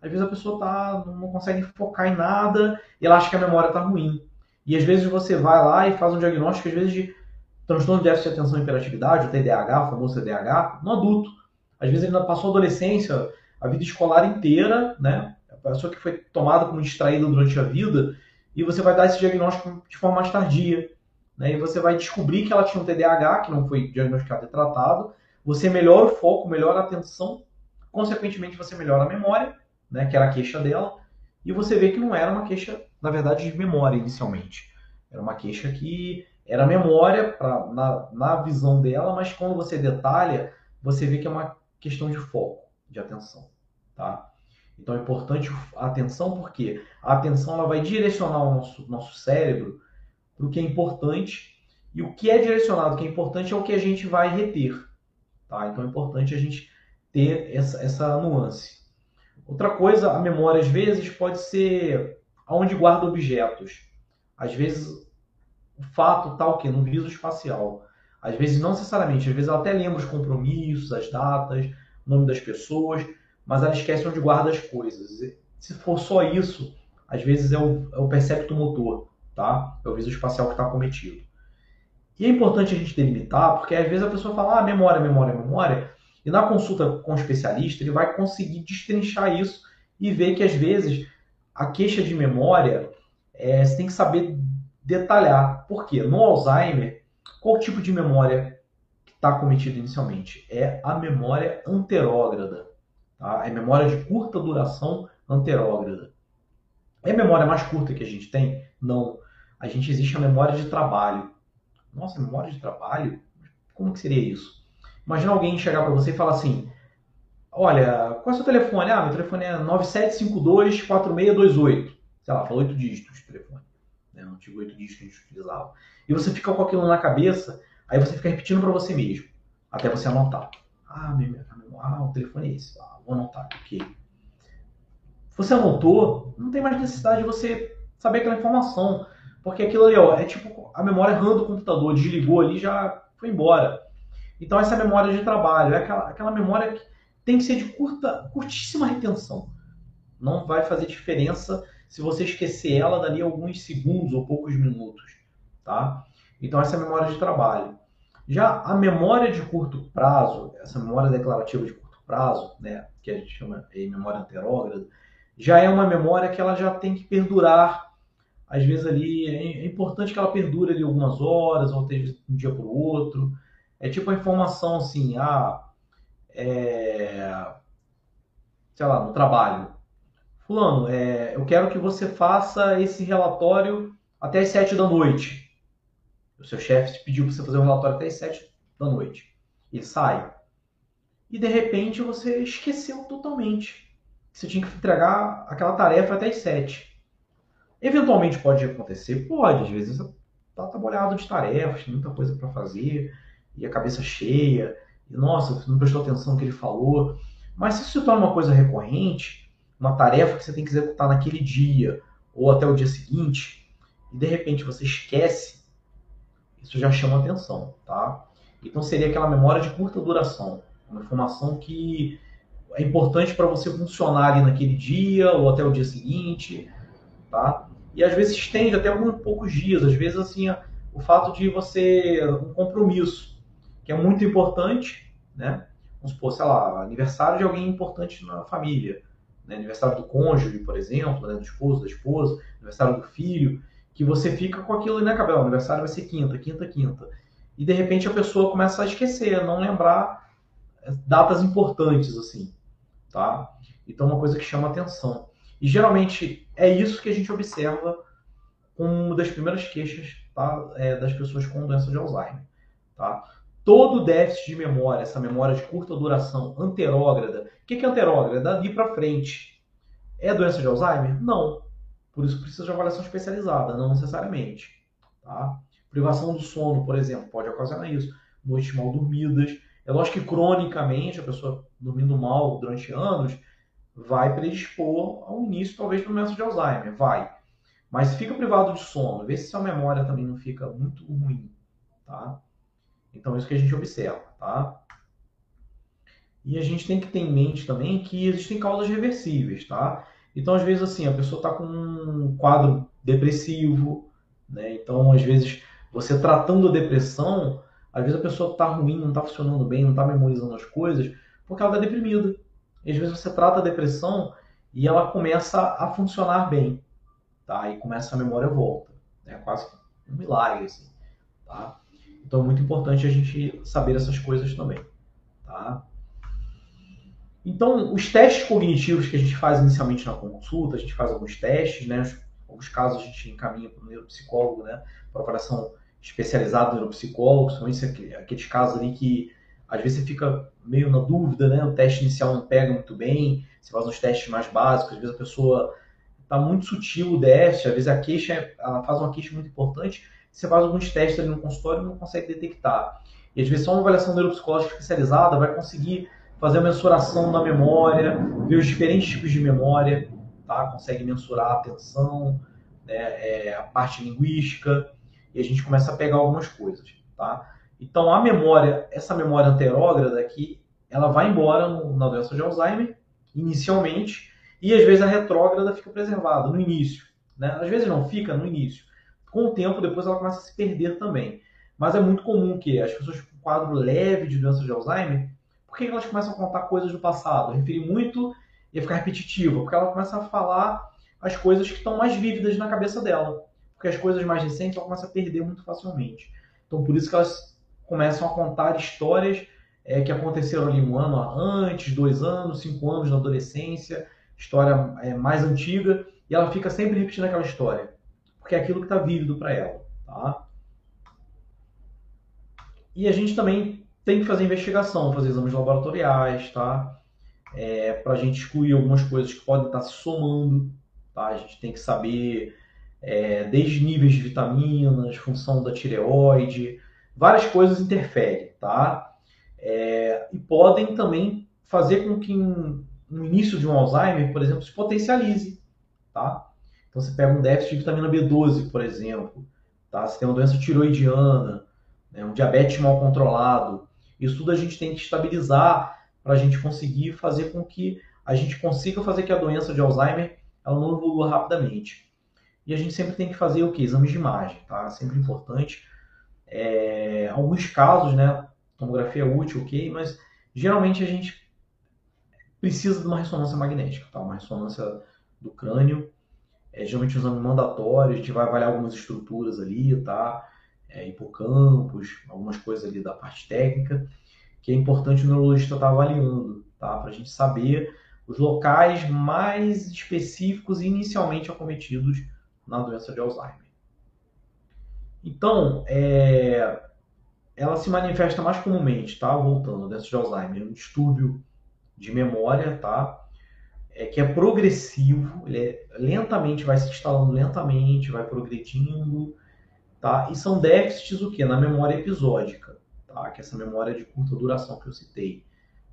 Às vezes a pessoa tá, não consegue focar em nada e ela acha que a memória está ruim. E às vezes você vai lá e faz um diagnóstico, às vezes, de transtorno de déficit de atenção e hiperatividade, o TDAH, o famoso TDAH, no adulto. Às vezes ele ainda passou a adolescência, a vida escolar inteira, né? A pessoa que foi tomada como distraída durante a vida, e você vai dar esse diagnóstico de forma mais tardia. Né? E você vai descobrir que ela tinha um TDAH, que não foi diagnosticado e tratado, você melhora o foco, melhora a atenção, consequentemente você melhora a memória, né, que era a queixa dela, e você vê que não era uma queixa, na verdade, de memória inicialmente. Era uma queixa que era memória pra, na, na visão dela, mas quando você detalha, você vê que é uma questão de foco, de atenção, tá? Então é importante a atenção porque a atenção ela vai direcionar o nosso, nosso cérebro para o que é importante e o que é direcionado, o que é importante é o que a gente vai reter, tá? Então é importante a gente ter essa, essa nuance. Outra coisa, a memória às vezes pode ser aonde guarda objetos. Às vezes o fato está o quê? No viso espacial. Às vezes não necessariamente, às vezes ela até lembra os compromissos, as datas, o nome das pessoas, mas ela esquece onde guarda as coisas. Se for só isso, às vezes é o, é o percepto motor, tá? É o viso espacial que está cometido. E é importante a gente delimitar, porque às vezes a pessoa fala, ah, memória, memória, memória, e na consulta com o especialista ele vai conseguir destrinchar isso e ver que às vezes a queixa de memória é, você tem que saber detalhar. Por quê? No Alzheimer, qual tipo de memória está cometida inicialmente? É a memória anterógrada. Tá? É memória de curta duração anterógrada. É a memória mais curta que a gente tem? Não. A gente existe a memória de trabalho. Nossa, memória de trabalho? Como que seria isso? Imagina alguém chegar para você e falar assim: Olha, qual é o seu telefone? Ah, meu telefone é 97524628. Sei lá, falou oito dígitos de telefone. Né? Não tive oito dígitos que a gente utilizava. E você fica com aquilo na cabeça, aí você fica repetindo para você mesmo, até você anotar. Ah, meu, ah, o telefone é esse. Ah, vou anotar. Ok. Você anotou, não tem mais necessidade de você saber aquela informação. Porque aquilo ali, ó, é tipo a memória RAM do computador. Desligou ali já foi embora. Então essa memória de trabalho. É aquela, aquela memória que tem que ser de curta, curtíssima retenção. Não vai fazer diferença se você esquecer ela dali alguns segundos ou poucos minutos. Tá? Então essa é a memória de trabalho. Já a memória de curto prazo, essa memória declarativa de curto prazo, né, que a gente chama de memória anterógrada, já é uma memória que ela já tem que perdurar. Às vezes ali é, é importante que ela perdure ali algumas horas, ou de um dia para o outro. É tipo a informação assim, ah, é, sei lá, no trabalho. Fulano, é, eu quero que você faça esse relatório até as sete da noite. O seu chefe pediu para você fazer o um relatório até as 7 da noite. E sai. E de repente você esqueceu totalmente. Você tinha que entregar aquela tarefa até as 7. Eventualmente pode acontecer? Pode. Às vezes você está trabalhado de tarefas, tem muita coisa para fazer, e a cabeça cheia, e nossa, não prestou atenção no que ele falou. Mas se isso se torna uma coisa recorrente, uma tarefa que você tem que executar naquele dia, ou até o dia seguinte, e de repente você esquece isso já chama atenção, tá? Então seria aquela memória de curta duração, uma informação que é importante para você funcionar ali naquele dia ou até o dia seguinte, tá? E às vezes estende até alguns poucos dias, às vezes assim, o fato de você um compromisso, que é muito importante, né? Vamos supor, sei lá, aniversário de alguém importante na família, né? aniversário do cônjuge, por exemplo, né? do esposo, da esposa, aniversário do filho que você fica com aquilo na cabeça. O aniversário vai ser quinta, quinta, quinta. E de repente a pessoa começa a esquecer, a não lembrar datas importantes assim, tá? Então uma coisa que chama atenção. E geralmente é isso que a gente observa como uma das primeiras queixas tá? é, das pessoas com doença de Alzheimer, tá? Todo déficit de memória, essa memória de curta duração, anterógrada. O que é anterógrada? Dali para frente. É doença de Alzheimer? Não. Por isso precisa de avaliação especializada, não necessariamente. Tá? Privação do sono, por exemplo, pode ocasionar isso. Noites mal dormidas. É lógico que cronicamente, a pessoa dormindo mal durante anos, vai predispor ao início, talvez, do doença de Alzheimer. Vai. Mas fica privado de sono, vê se sua memória também não fica muito ruim. Tá? Então, isso que a gente observa. Tá? E a gente tem que ter em mente também que existem causas reversíveis, tá? Então, às vezes, assim, a pessoa está com um quadro depressivo, né? Então, às vezes, você tratando a depressão, às vezes a pessoa está ruim, não está funcionando bem, não está memorizando as coisas, porque ela está deprimida. E às vezes você trata a depressão e ela começa a funcionar bem, tá? E começa a memória volta. É quase um milagre, assim, tá? Então é muito importante a gente saber essas coisas também, Tá? Então, os testes cognitivos que a gente faz inicialmente na consulta, a gente faz alguns testes, né? Alguns casos a gente encaminha para o neuropsicólogo, né? Para operação especializada no neuropsicólogo, principalmente aqueles casos ali que às vezes você fica meio na dúvida, né? O teste inicial não pega muito bem, você faz uns testes mais básicos, às vezes a pessoa está muito sutil o déficit, às vezes a queixa, ela faz uma queixa muito importante, você faz alguns testes ali no consultório e não consegue detectar. E às vezes só uma avaliação neuropsicológica especializada vai conseguir fazer a mensuração da memória, ver os diferentes tipos de memória, tá? consegue mensurar a atenção, né? é, a parte linguística, e a gente começa a pegar algumas coisas. Tá? Então a memória, essa memória anterógrada aqui, ela vai embora no, na doença de Alzheimer, inicialmente, e às vezes a retrógrada fica preservada no início. Né? Às vezes não fica no início. Com o tempo, depois ela começa a se perder também. Mas é muito comum que as pessoas com quadro leve de doença de Alzheimer por que elas começam a contar coisas do passado? Referir muito e ficar repetitiva, porque ela começa a falar as coisas que estão mais vívidas na cabeça dela. Porque as coisas mais recentes ela começa a perder muito facilmente. Então, por isso que elas começam a contar histórias é, que aconteceram ali um ano antes, dois anos, cinco anos na adolescência, história é, mais antiga, e ela fica sempre repetindo aquela história, porque é aquilo que está vívido para ela. Tá? E a gente também tem que fazer investigação, fazer exames laboratoriais, tá? É, para a gente excluir algumas coisas que podem estar se somando, tá? A gente tem que saber é, desde níveis de vitaminas, função da tireoide, várias coisas interferem, tá? É, e podem também fazer com que no início de um Alzheimer, por exemplo, se potencialize, tá? Então você pega um déficit de vitamina B12, por exemplo, tá? Você tem uma doença tiroidiana, né? um diabetes mal controlado, isso tudo a gente tem que estabilizar para a gente conseguir fazer com que a gente consiga fazer que a doença de Alzheimer ela não evolua rapidamente. E a gente sempre tem que fazer o que? Exames de imagem, tá? Sempre importante. É, alguns casos, né? Tomografia é útil, ok, mas geralmente a gente precisa de uma ressonância magnética, tá? Uma ressonância do crânio. É, geralmente um exame mandatório, a gente vai avaliar algumas estruturas ali, tá? é, hipocampos, algumas coisas ali da parte técnica, que é importante o neurologista estar tá avaliando, tá? Para a gente saber os locais mais específicos inicialmente acometidos na doença de Alzheimer. Então, é, ela se manifesta mais comumente, tá? Voltando, doença de Alzheimer, um distúrbio de memória, tá? É, que é progressivo, ele é, lentamente vai se instalando lentamente, vai progredindo, Tá? E são déficits o quê? Na memória episódica, tá? que é essa memória de curta duração que eu citei.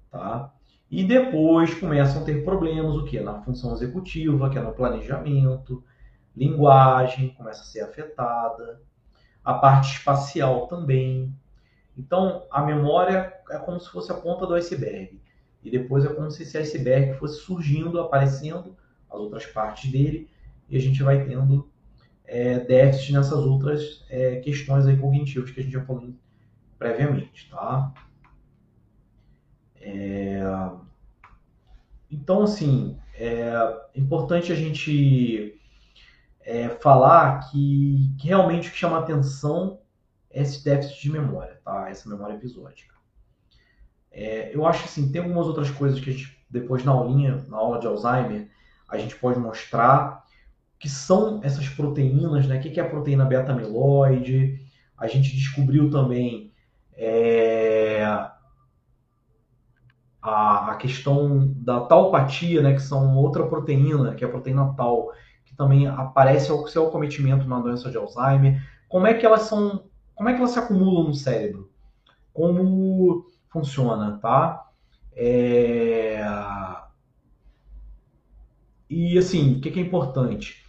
Tá? E depois começam a ter problemas o quê? Na função executiva, que é no planejamento, linguagem começa a ser afetada, a parte espacial também. Então, a memória é como se fosse a ponta do iceberg. E depois é como se esse iceberg fosse surgindo, aparecendo as outras partes dele, e a gente vai tendo é, déficit nessas outras é, questões aí cognitivas que a gente já falou previamente, tá? É, então, assim, é importante a gente é, falar que, que, realmente o que chama atenção é esse déficit de memória, tá? Essa memória episódica. É, eu acho assim, tem algumas outras coisas que a gente, depois na aulinha, na aula de Alzheimer, a gente pode mostrar que são essas proteínas, né? O que é a proteína beta-amiloide? A gente descobriu também é, a, a, questão da taupatia, né? Que são outra proteína, que é a proteína tal, que também aparece ao seu acometimento na doença de Alzheimer. Como é que elas são? Como é que elas se acumulam no cérebro? Como funciona, tá? É... E assim, o que é importante?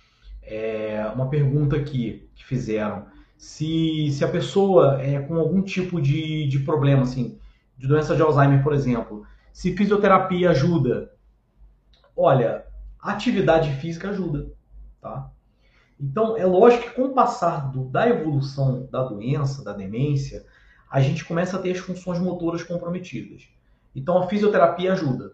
é, uma pergunta aqui que fizeram. Se, se a pessoa é com algum tipo de, de problema, assim, de doença de Alzheimer, por exemplo, se fisioterapia ajuda, olha, atividade física ajuda, tá? Então, é lógico que com o passar do, da evolução da doença, da demência, a gente começa a ter as funções motoras comprometidas. Então, a fisioterapia ajuda,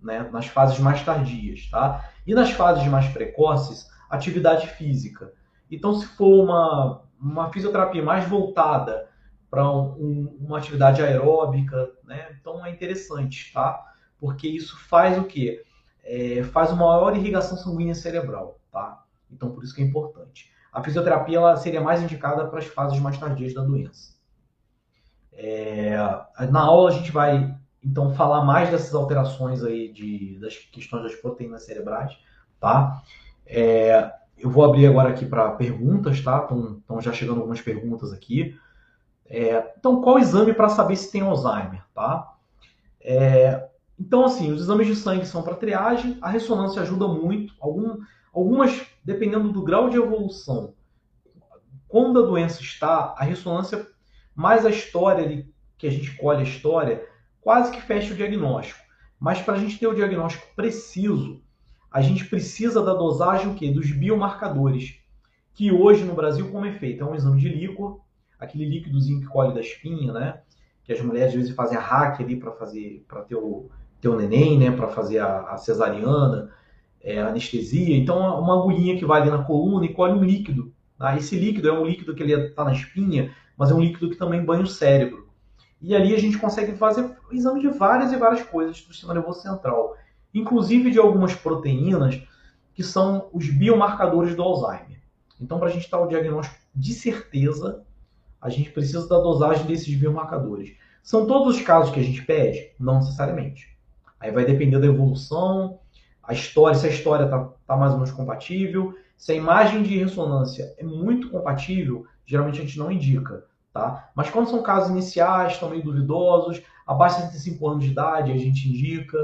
né? Nas fases mais tardias, tá? E nas fases mais precoces, atividade física. Então, se for uma, uma fisioterapia mais voltada para um, uma atividade aeróbica, né? Então é interessante, tá? Porque isso faz o quê? É, faz uma maior irrigação sanguínea cerebral, tá? Então por isso que é importante. A fisioterapia ela seria mais indicada para as fases mais tardias da doença. É, na aula a gente vai então falar mais dessas alterações aí de, das questões das proteínas cerebrais, tá? É, eu vou abrir agora aqui para perguntas, tá? Estão já chegando algumas perguntas aqui. É, então, qual exame para saber se tem Alzheimer, tá? É, então, assim, os exames de sangue são para triagem, a ressonância ajuda muito, algum, algumas, dependendo do grau de evolução, quando a doença está, a ressonância, mais a história que a gente colhe a história, quase que fecha o diagnóstico. Mas para a gente ter o diagnóstico preciso, a gente precisa da dosagem o quê? dos biomarcadores, que hoje no Brasil, como é feito? É um exame de líquor, aquele líquidozinho que colhe da espinha, né? Que as mulheres às vezes fazem a hack ali para fazer, para ter o, ter o neném, né? Para fazer a, a cesariana, é, a anestesia. Então, uma agulhinha que vai ali na coluna e colhe um líquido. Tá? Esse líquido é um líquido que ele está na espinha, mas é um líquido que também banha o cérebro. E ali a gente consegue fazer exame de várias e várias coisas do sistema nervoso central, inclusive de algumas proteínas que são os biomarcadores do Alzheimer. Então, para a gente estar o diagnóstico de certeza, a gente precisa da dosagem desses biomarcadores. São todos os casos que a gente pede? Não necessariamente. Aí vai depender da evolução, a história, se a história está tá mais ou menos compatível. Se a imagem de ressonância é muito compatível, geralmente a gente não indica. Tá? Mas quando são casos iniciais, estão meio duvidosos, abaixo de 65 anos de idade, a gente indica.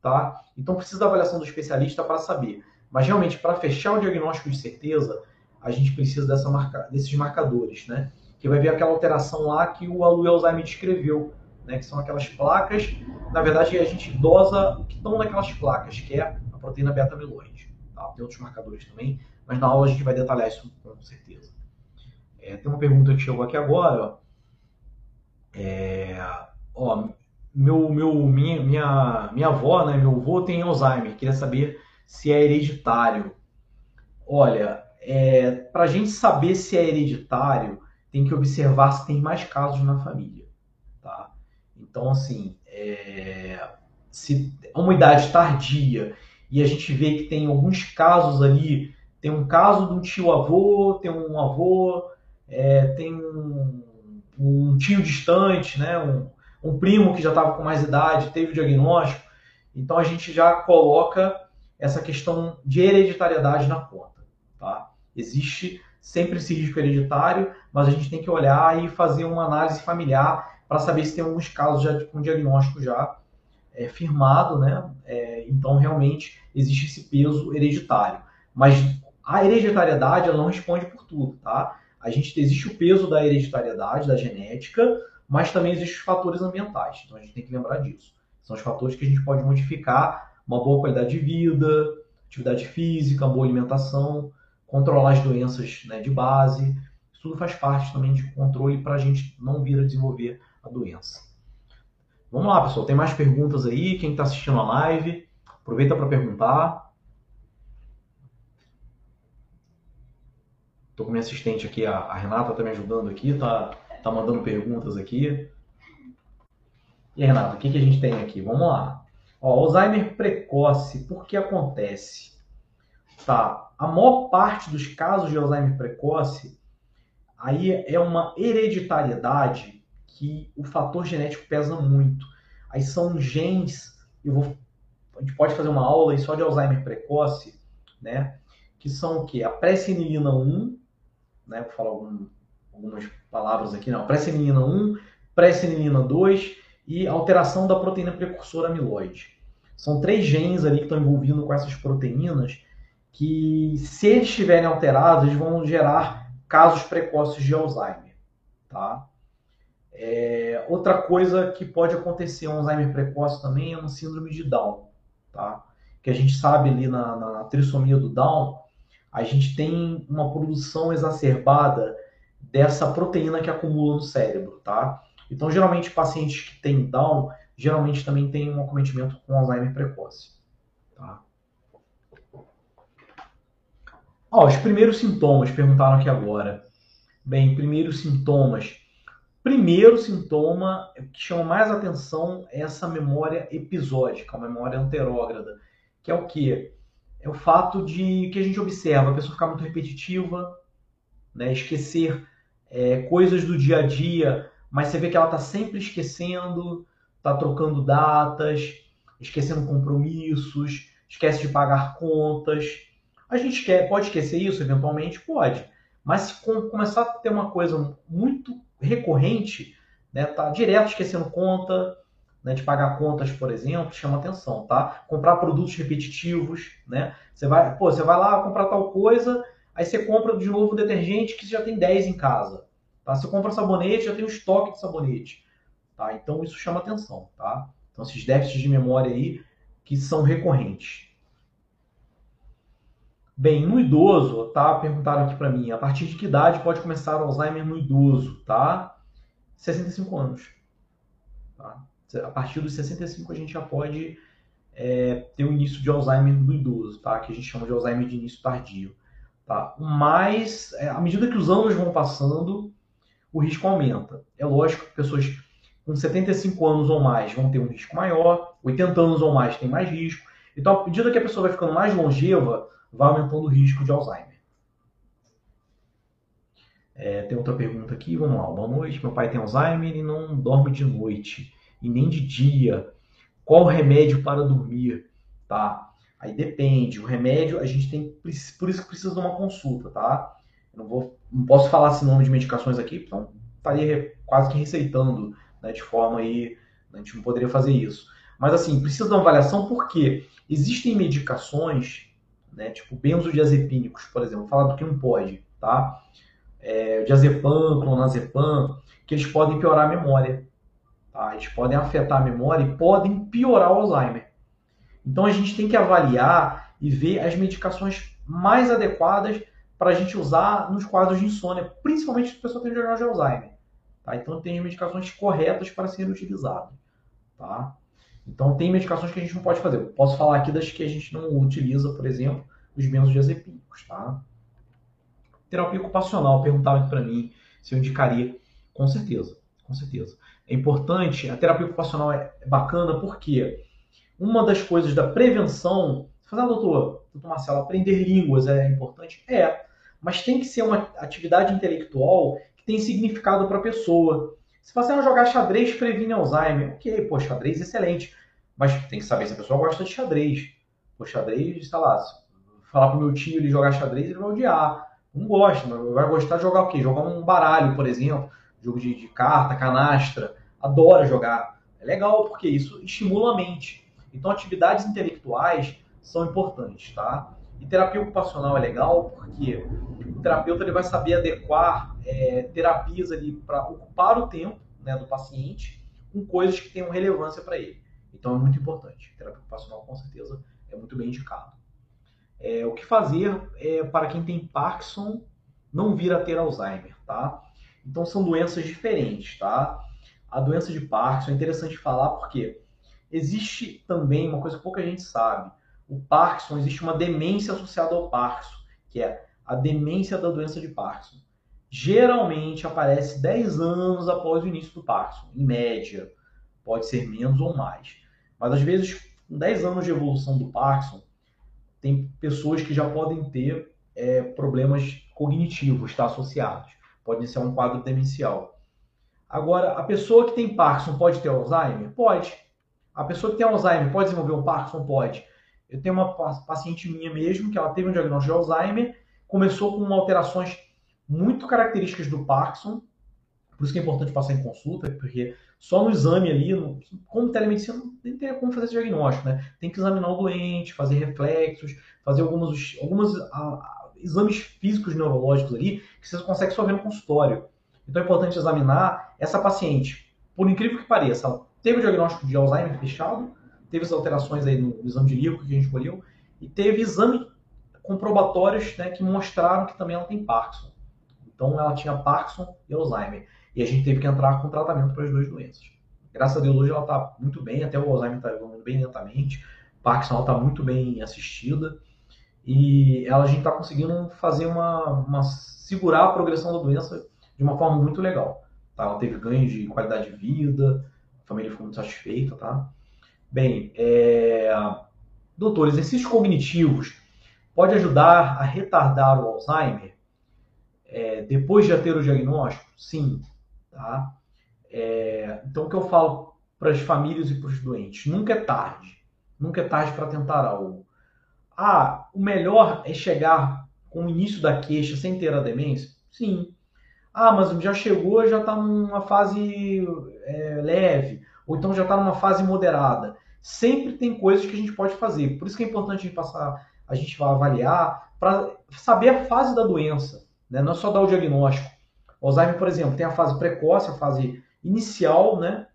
Tá? Então precisa da avaliação do especialista para saber. Mas realmente, para fechar o diagnóstico de certeza, a gente precisa dessa marca, desses marcadores. Né? que vai ver aquela alteração lá que o Alu Alzheimer descreveu, né, que são aquelas placas. Na verdade, a gente dosa o que estão naquelas placas, que é a proteína beta-amiloide. Tá? Tem outros marcadores também, mas na aula a gente vai detalhar isso com certeza. É, tem uma pergunta que chegou aqui agora. Ó. É, ó, meu, meu, minha, minha, minha avó, né, meu avô tem Alzheimer. Queria saber se é hereditário. Olha, é, para a gente saber se é hereditário, tem que observar se tem mais casos na família. Tá? Então, assim, é... se uma idade tardia e a gente vê que tem alguns casos ali, tem um caso de um tio-avô, tem um avô, é, tem um, um, tio distante, né? um, um primo que já estava com mais idade, teve o diagnóstico, então a gente já coloca essa questão de hereditariedade na conta. Tá? Existe sempre esse risco hereditário, mas a gente tem que olhar e fazer uma análise familiar para saber se tem alguns casos já com diagnóstico já é, firmado, né? É, então realmente existe esse peso hereditário. Mas a hereditariedade ela não responde por tudo, tá? A gente existe o peso da hereditariedade, da genética, mas também existem os fatores ambientais. Então a gente tem que lembrar disso. São os fatores que a gente pode modificar uma boa qualidade de vida, atividade física, boa alimentação, controlar as doenças né, de base. Isso tudo faz parte também de controle para a gente não vir a desenvolver a doença. Vamos lá, pessoal. Tem mais perguntas aí? Quem está assistindo a live, aproveita para perguntar. Estou com minha assistente aqui, a, Renata está me ajudando aqui, tá, tá mandando perguntas aqui. E Renata, o que, que a gente tem aqui? Vamos lá. Ó, Alzheimer precoce, por que acontece? Tá, a maior parte dos casos de Alzheimer precoce, aí é uma hereditariedade que o fator genético pesa muito. Aí são genes, eu vou, a gente pode fazer uma aula aí só de Alzheimer precoce, né? Que são o quê? A pré-senilina 1, né? Vou falar algum, algumas palavras aqui, não. Pré-senilina 1, pré-senilina 2 e alteração da proteína precursora amiloide. São três genes ali que estão envolvidos com essas proteínas que, se eles estiverem alterados, eles vão gerar casos precoces de Alzheimer. Tá? É, outra coisa que pode acontecer um Alzheimer precoce também é uma síndrome de Down. Tá? Que a gente sabe ali na, na trissomia do Down, a gente tem uma produção exacerbada dessa proteína que acumula no cérebro. Tá? Então, geralmente, pacientes que têm Down, geralmente também têm um acometimento com Alzheimer precoce. Tá? Ó, os primeiros sintomas, perguntaram aqui agora. Bem, primeiros sintomas. Primeiro sintoma que chama mais atenção é essa memória episódica, a memória anterógrada, que é o quê? É o fato de que a gente observa a pessoa ficar muito repetitiva, né? esquecer é, coisas do dia a dia, mas você vê que ela está sempre esquecendo, está trocando datas, esquecendo compromissos, esquece de pagar contas. A gente quer, pode esquecer isso eventualmente? Pode. Mas se começar a ter uma coisa muito recorrente, né, tá direto esquecendo conta, né, de pagar contas, por exemplo, chama atenção, tá? Comprar produtos repetitivos, né? Você vai, pô, você vai lá comprar tal coisa, aí você compra de novo detergente que você já tem 10 em casa, tá? Você compra sabonete, já tem um estoque de sabonete, tá? Então isso chama atenção, tá? Então esses déficits de memória aí que são recorrentes. Bem, no idoso, tá? Perguntaram aqui para mim, a partir de que idade pode começar o Alzheimer no idoso, tá? 65 anos. Tá? A partir dos 65 a gente já pode é, ter o início de Alzheimer no idoso, tá? Que a gente chama de Alzheimer de início tardio. Tá? Mas, é, à medida que os anos vão passando, o risco aumenta. É lógico que pessoas com 75 anos ou mais vão ter um risco maior, 80 anos ou mais tem mais risco. Então, à medida que a pessoa vai ficando mais longeva, vai aumentando o risco de Alzheimer. É, tem outra pergunta aqui, vamos lá. Boa noite, meu pai tem Alzheimer e não dorme de noite e nem de dia. Qual o remédio para dormir? Tá? Aí depende. O remédio a gente tem, por isso que precisa de uma consulta, tá? Eu não vou, não posso falar esse nome de medicações aqui, então estaria quase que receitando, né, de forma aí, a gente não poderia fazer isso. Mas assim, precisa de uma avaliação porque existem medicações né? Tipo benzodiazepínicos, por exemplo, falar do que não pode, tá? É, diazepam, clonazepam, que eles podem piorar a memória, tá? Eles podem afetar a memória e podem piorar o Alzheimer. Então a gente tem que avaliar e ver as medicações mais adequadas para a gente usar nos quadros de insônia, principalmente se a pessoa tem diagnóstico de Alzheimer. Tá? Então tem as medicações corretas para serem utilizadas. Tá? Então, tem medicações que a gente não pode fazer. posso falar aqui das que a gente não utiliza, por exemplo, os benzodiazepínicos, tá? Terapia ocupacional, perguntaram aqui para mim se eu indicaria. Com certeza, com certeza. É importante, a terapia ocupacional é bacana porque uma das coisas da prevenção, você fala, ah, doutor, doutor Marcelo, aprender línguas é importante? É, mas tem que ser uma atividade intelectual que tem significado para a pessoa. Se você não jogar xadrez, previne Alzheimer. Ok, pô, xadrez excelente. Mas tem que saber se a pessoa gosta de xadrez. Pô, xadrez, sei lá, se falar pro meu tio ele jogar xadrez, ele vai odiar. Não gosta, mas vai gostar de jogar o quê? Jogar um baralho, por exemplo. Jogo de, de carta, canastra. Adora jogar. É legal porque isso estimula a mente. Então, atividades intelectuais são importantes, tá? E terapia ocupacional é legal porque o terapeuta ele vai saber adequar é, terapias ali para ocupar o tempo né, do paciente com coisas que tenham relevância para ele. Então é muito importante. Terapia ocupacional com certeza é muito bem indicado. É, o que fazer é, para quem tem Parkinson não vir a ter Alzheimer, tá? Então são doenças diferentes, tá? A doença de Parkinson é interessante falar porque existe também uma coisa que pouca gente sabe o Parkinson, existe uma demência associada ao Parkinson, que é a demência da doença de Parkinson. Geralmente aparece 10 anos após o início do Parkinson, em média. Pode ser menos ou mais. Mas às vezes, com 10 anos de evolução do Parkinson, tem pessoas que já podem ter é, problemas cognitivos tá, associados. Pode ser um quadro demencial. Agora, a pessoa que tem Parkinson pode ter Alzheimer? Pode. A pessoa que tem Alzheimer pode desenvolver o Parkinson? Pode. Eu tenho uma paciente minha mesmo que ela teve um diagnóstico de Alzheimer, começou com alterações muito características do Parkinson, por isso que é importante passar em consulta, porque só no exame ali, no, como telemedicina, não tem como fazer esse diagnóstico, né? Tem que examinar o doente, fazer reflexos, fazer alguns, alguns exames físicos neurológicos ali, que você consegue só ver no consultório. Então é importante examinar essa paciente. Por incrível que pareça, ela teve o diagnóstico de Alzheimer fechado, teve as alterações aí no exame de líquido que a gente escolheu, e teve exames comprobatórios né, que mostraram que também ela tem Parkinson. Então ela tinha Parkinson e Alzheimer. E a gente teve que entrar com tratamento para as duas doenças. Graças a Deus hoje ela está muito bem, até o Alzheimer está evoluindo bem lentamente, Parkinson está muito bem assistida e ela, a gente está conseguindo fazer uma, uma segurar a progressão da doença de uma forma muito legal. tá? Ela teve ganho de qualidade de vida, a família ficou muito satisfeita, tá? Bem, é... doutor, exercícios cognitivos pode ajudar a retardar o Alzheimer é, depois de já ter o diagnóstico? Sim, tá? É... Então, o que eu falo para as famílias e para os doentes? Nunca é tarde. Nunca é tarde para tentar algo. Ah, o melhor é chegar com o início da queixa sem ter a demência? Sim. Ah, mas já chegou, já está numa fase é, leve, ou então já está numa fase moderada. Sempre tem coisas que a gente pode fazer. Por isso que é importante a gente passar, a gente vai avaliar para saber a fase da doença. Né? Não é só dar o diagnóstico. O Alzheimer, por exemplo, tem a fase precoce, a fase inicial, né?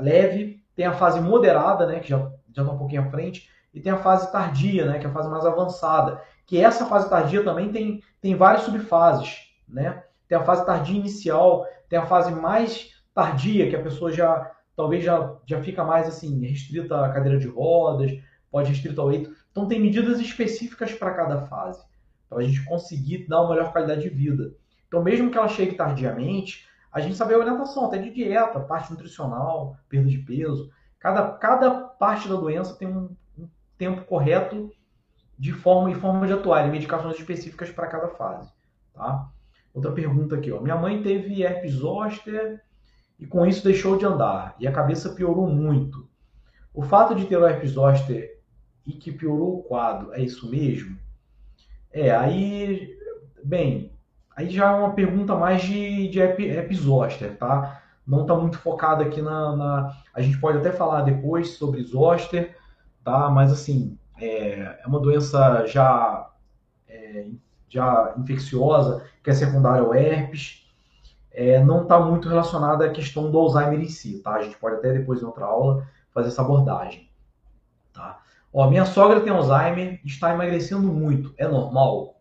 leve, tem a fase moderada, né? que já está um pouquinho à frente, e tem a fase tardia, né? que é a fase mais avançada. Que essa fase tardia também tem, tem várias subfases. Né? tem a fase tardia inicial, tem a fase mais tardia, que a pessoa já talvez já, já fica mais assim, restrita à cadeira de rodas, pode restrita ao leito. Então tem medidas específicas para cada fase, para a gente conseguir dar uma melhor qualidade de vida. Então mesmo que ela chegue tardiamente, a gente sabe a orientação, até de dieta, parte nutricional, perda de peso. Cada, cada parte da doença tem um, tempo correto de forma e forma de atuar, e medicações específicas para cada fase. Tá? Outra pergunta aqui, ó. Minha mãe teve herpes zoster e com isso deixou de andar e a cabeça piorou muito. O fato de ter o herpes zoster e que piorou o quadro, é isso mesmo? É, aí, bem, aí já é uma pergunta mais de, de herpes zoster, tá? Não está muito focado aqui na, na, A gente pode até falar depois sobre zoster, tá? Mas assim, é, é uma doença já é, já infecciosa, que é secundária ao herpes, é, não está muito relacionada à questão do Alzheimer em si, tá? A gente pode até depois em outra aula fazer essa abordagem, tá? Ó, minha sogra tem Alzheimer, está emagrecendo muito, é normal?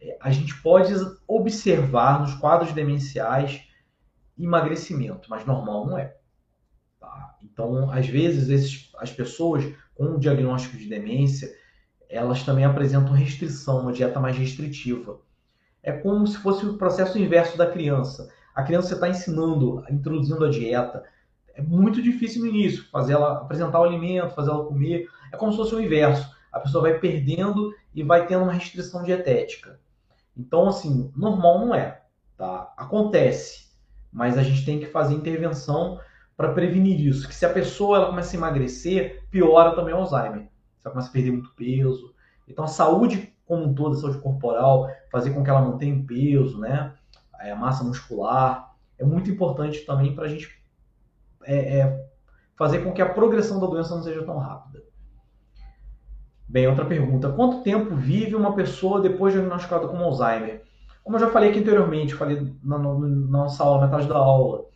É, a gente pode observar nos quadros demenciais emagrecimento, mas normal não é. Então, às vezes, esses, as pessoas com diagnóstico de demência, elas também apresentam restrição, uma dieta mais restritiva. É como se fosse o processo inverso da criança. A criança está ensinando, introduzindo a dieta. É muito difícil no início fazer ela apresentar o alimento, fazer ela comer. É como se fosse o inverso. A pessoa vai perdendo e vai tendo uma restrição dietética. Então, assim, normal não é, tá? Acontece, mas a gente tem que fazer intervenção para prevenir isso. Que se a pessoa ela começa a emagrecer, piora também o Alzheimer ela começa a perder muito peso. Então, a saúde como um todo, a saúde corporal, fazer com que ela mantenha o peso, né? A massa muscular, é muito importante também para a gente é, é, fazer com que a progressão da doença não seja tão rápida. Bem, outra pergunta. Quanto tempo vive uma pessoa depois de diagnosticada com Alzheimer? Como eu já falei aqui anteriormente, falei na, na, na nossa aula, metade da aula.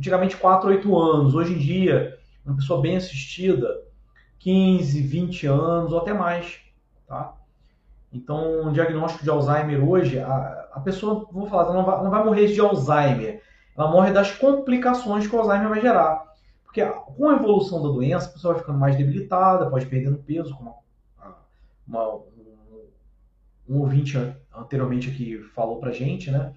Antigamente 4, 8 anos. Hoje em dia, uma pessoa bem assistida, 15, 20 anos ou até mais, tá? Então, um diagnóstico de Alzheimer hoje, a, a pessoa, vou falar, não vai, não vai morrer de Alzheimer, ela morre das complicações que o Alzheimer vai gerar. Porque com a evolução da doença, a pessoa vai ficando mais debilitada, pode perdendo peso, como uma, um, um, ouvinte anteriormente aqui falou pra gente, né?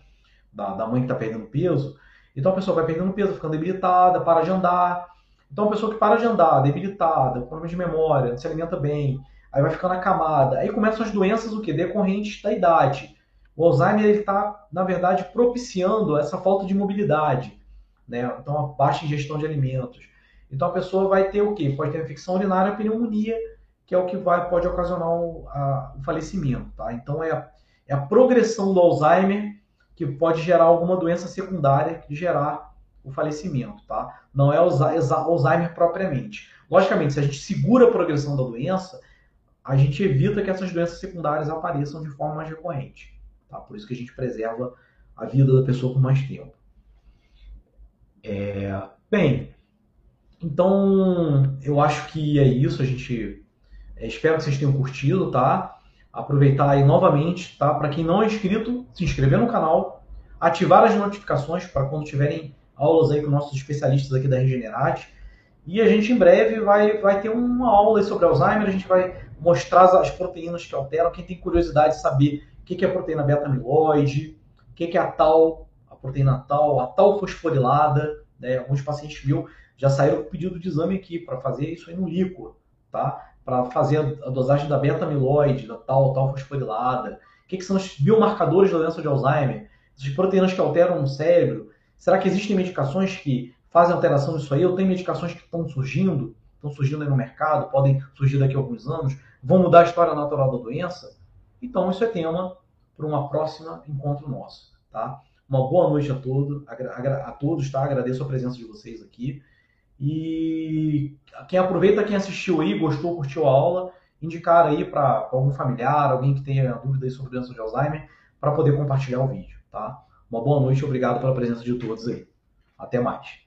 Da, da mãe que tá perdendo peso. Então a pessoa vai perdendo peso, ficando debilitada, para de andar, então, a pessoa que para de andar, debilitada, com problemas de memória, não se alimenta bem, aí vai ficando acamada. Aí começam as doenças o quê? Decorrentes da idade. O Alzheimer está, na verdade, propiciando essa falta de mobilidade, né? Então, a baixa ingestão de alimentos. Então, a pessoa vai ter o quê? Pode ter infecção urinária, pneumonia, que é o que vai, pode ocasionar o, a, o falecimento, tá? Então, é é a progressão do Alzheimer que pode gerar alguma doença secundária que gerar o falecimento, tá? Não é Alzheimer propriamente. Logicamente, se a gente segura a progressão da doença, a gente evita que essas doenças secundárias apareçam de forma mais recorrente, tá? Por isso que a gente preserva a vida da pessoa por mais tempo. É... Bem, então eu acho que é isso. A gente é, espero que vocês tenham curtido, tá? Aproveitar aí novamente, tá? Para quem não é inscrito, se inscrever no canal, ativar as notificações para quando tiverem aulas aí com nossos especialistas aqui da Regenerate. E a gente em breve vai, vai ter uma aula sobre Alzheimer, a gente vai mostrar as, proteínas que alteram. Quem tem curiosidade de saber o que é proteína beta-amiloide, o que é a tal, a proteína tal, a tal fosforilada, né? Alguns pacientes meus já saíram com pedido de exame aqui para fazer isso aí no líquor, tá? Para fazer a dosagem da beta-amiloide, da tal, tal fosforilada. O que, que são os biomarcadores da doença de Alzheimer? Essas proteínas que alteram no cérebro. Será que existem medicações que fazem alteração nisso aí? Ou tem medicações que estão surgindo, estão surgindo aí no mercado, podem surgir daqui a alguns anos, vão mudar a história natural da doença? Então, isso é tema para uma próxima encontro nosso, tá? Uma boa noite a todos, a, a todos, tá? Agradeço a presença de vocês aqui. E quem aproveita, quem assistiu aí, gostou, curtiu a aula, indicar aí para algum familiar, alguém que tenha dúvida sobre doença de Alzheimer, para poder compartilhar o vídeo, tá? Uma boa noite, obrigado pela presença de todos aí. Até mais.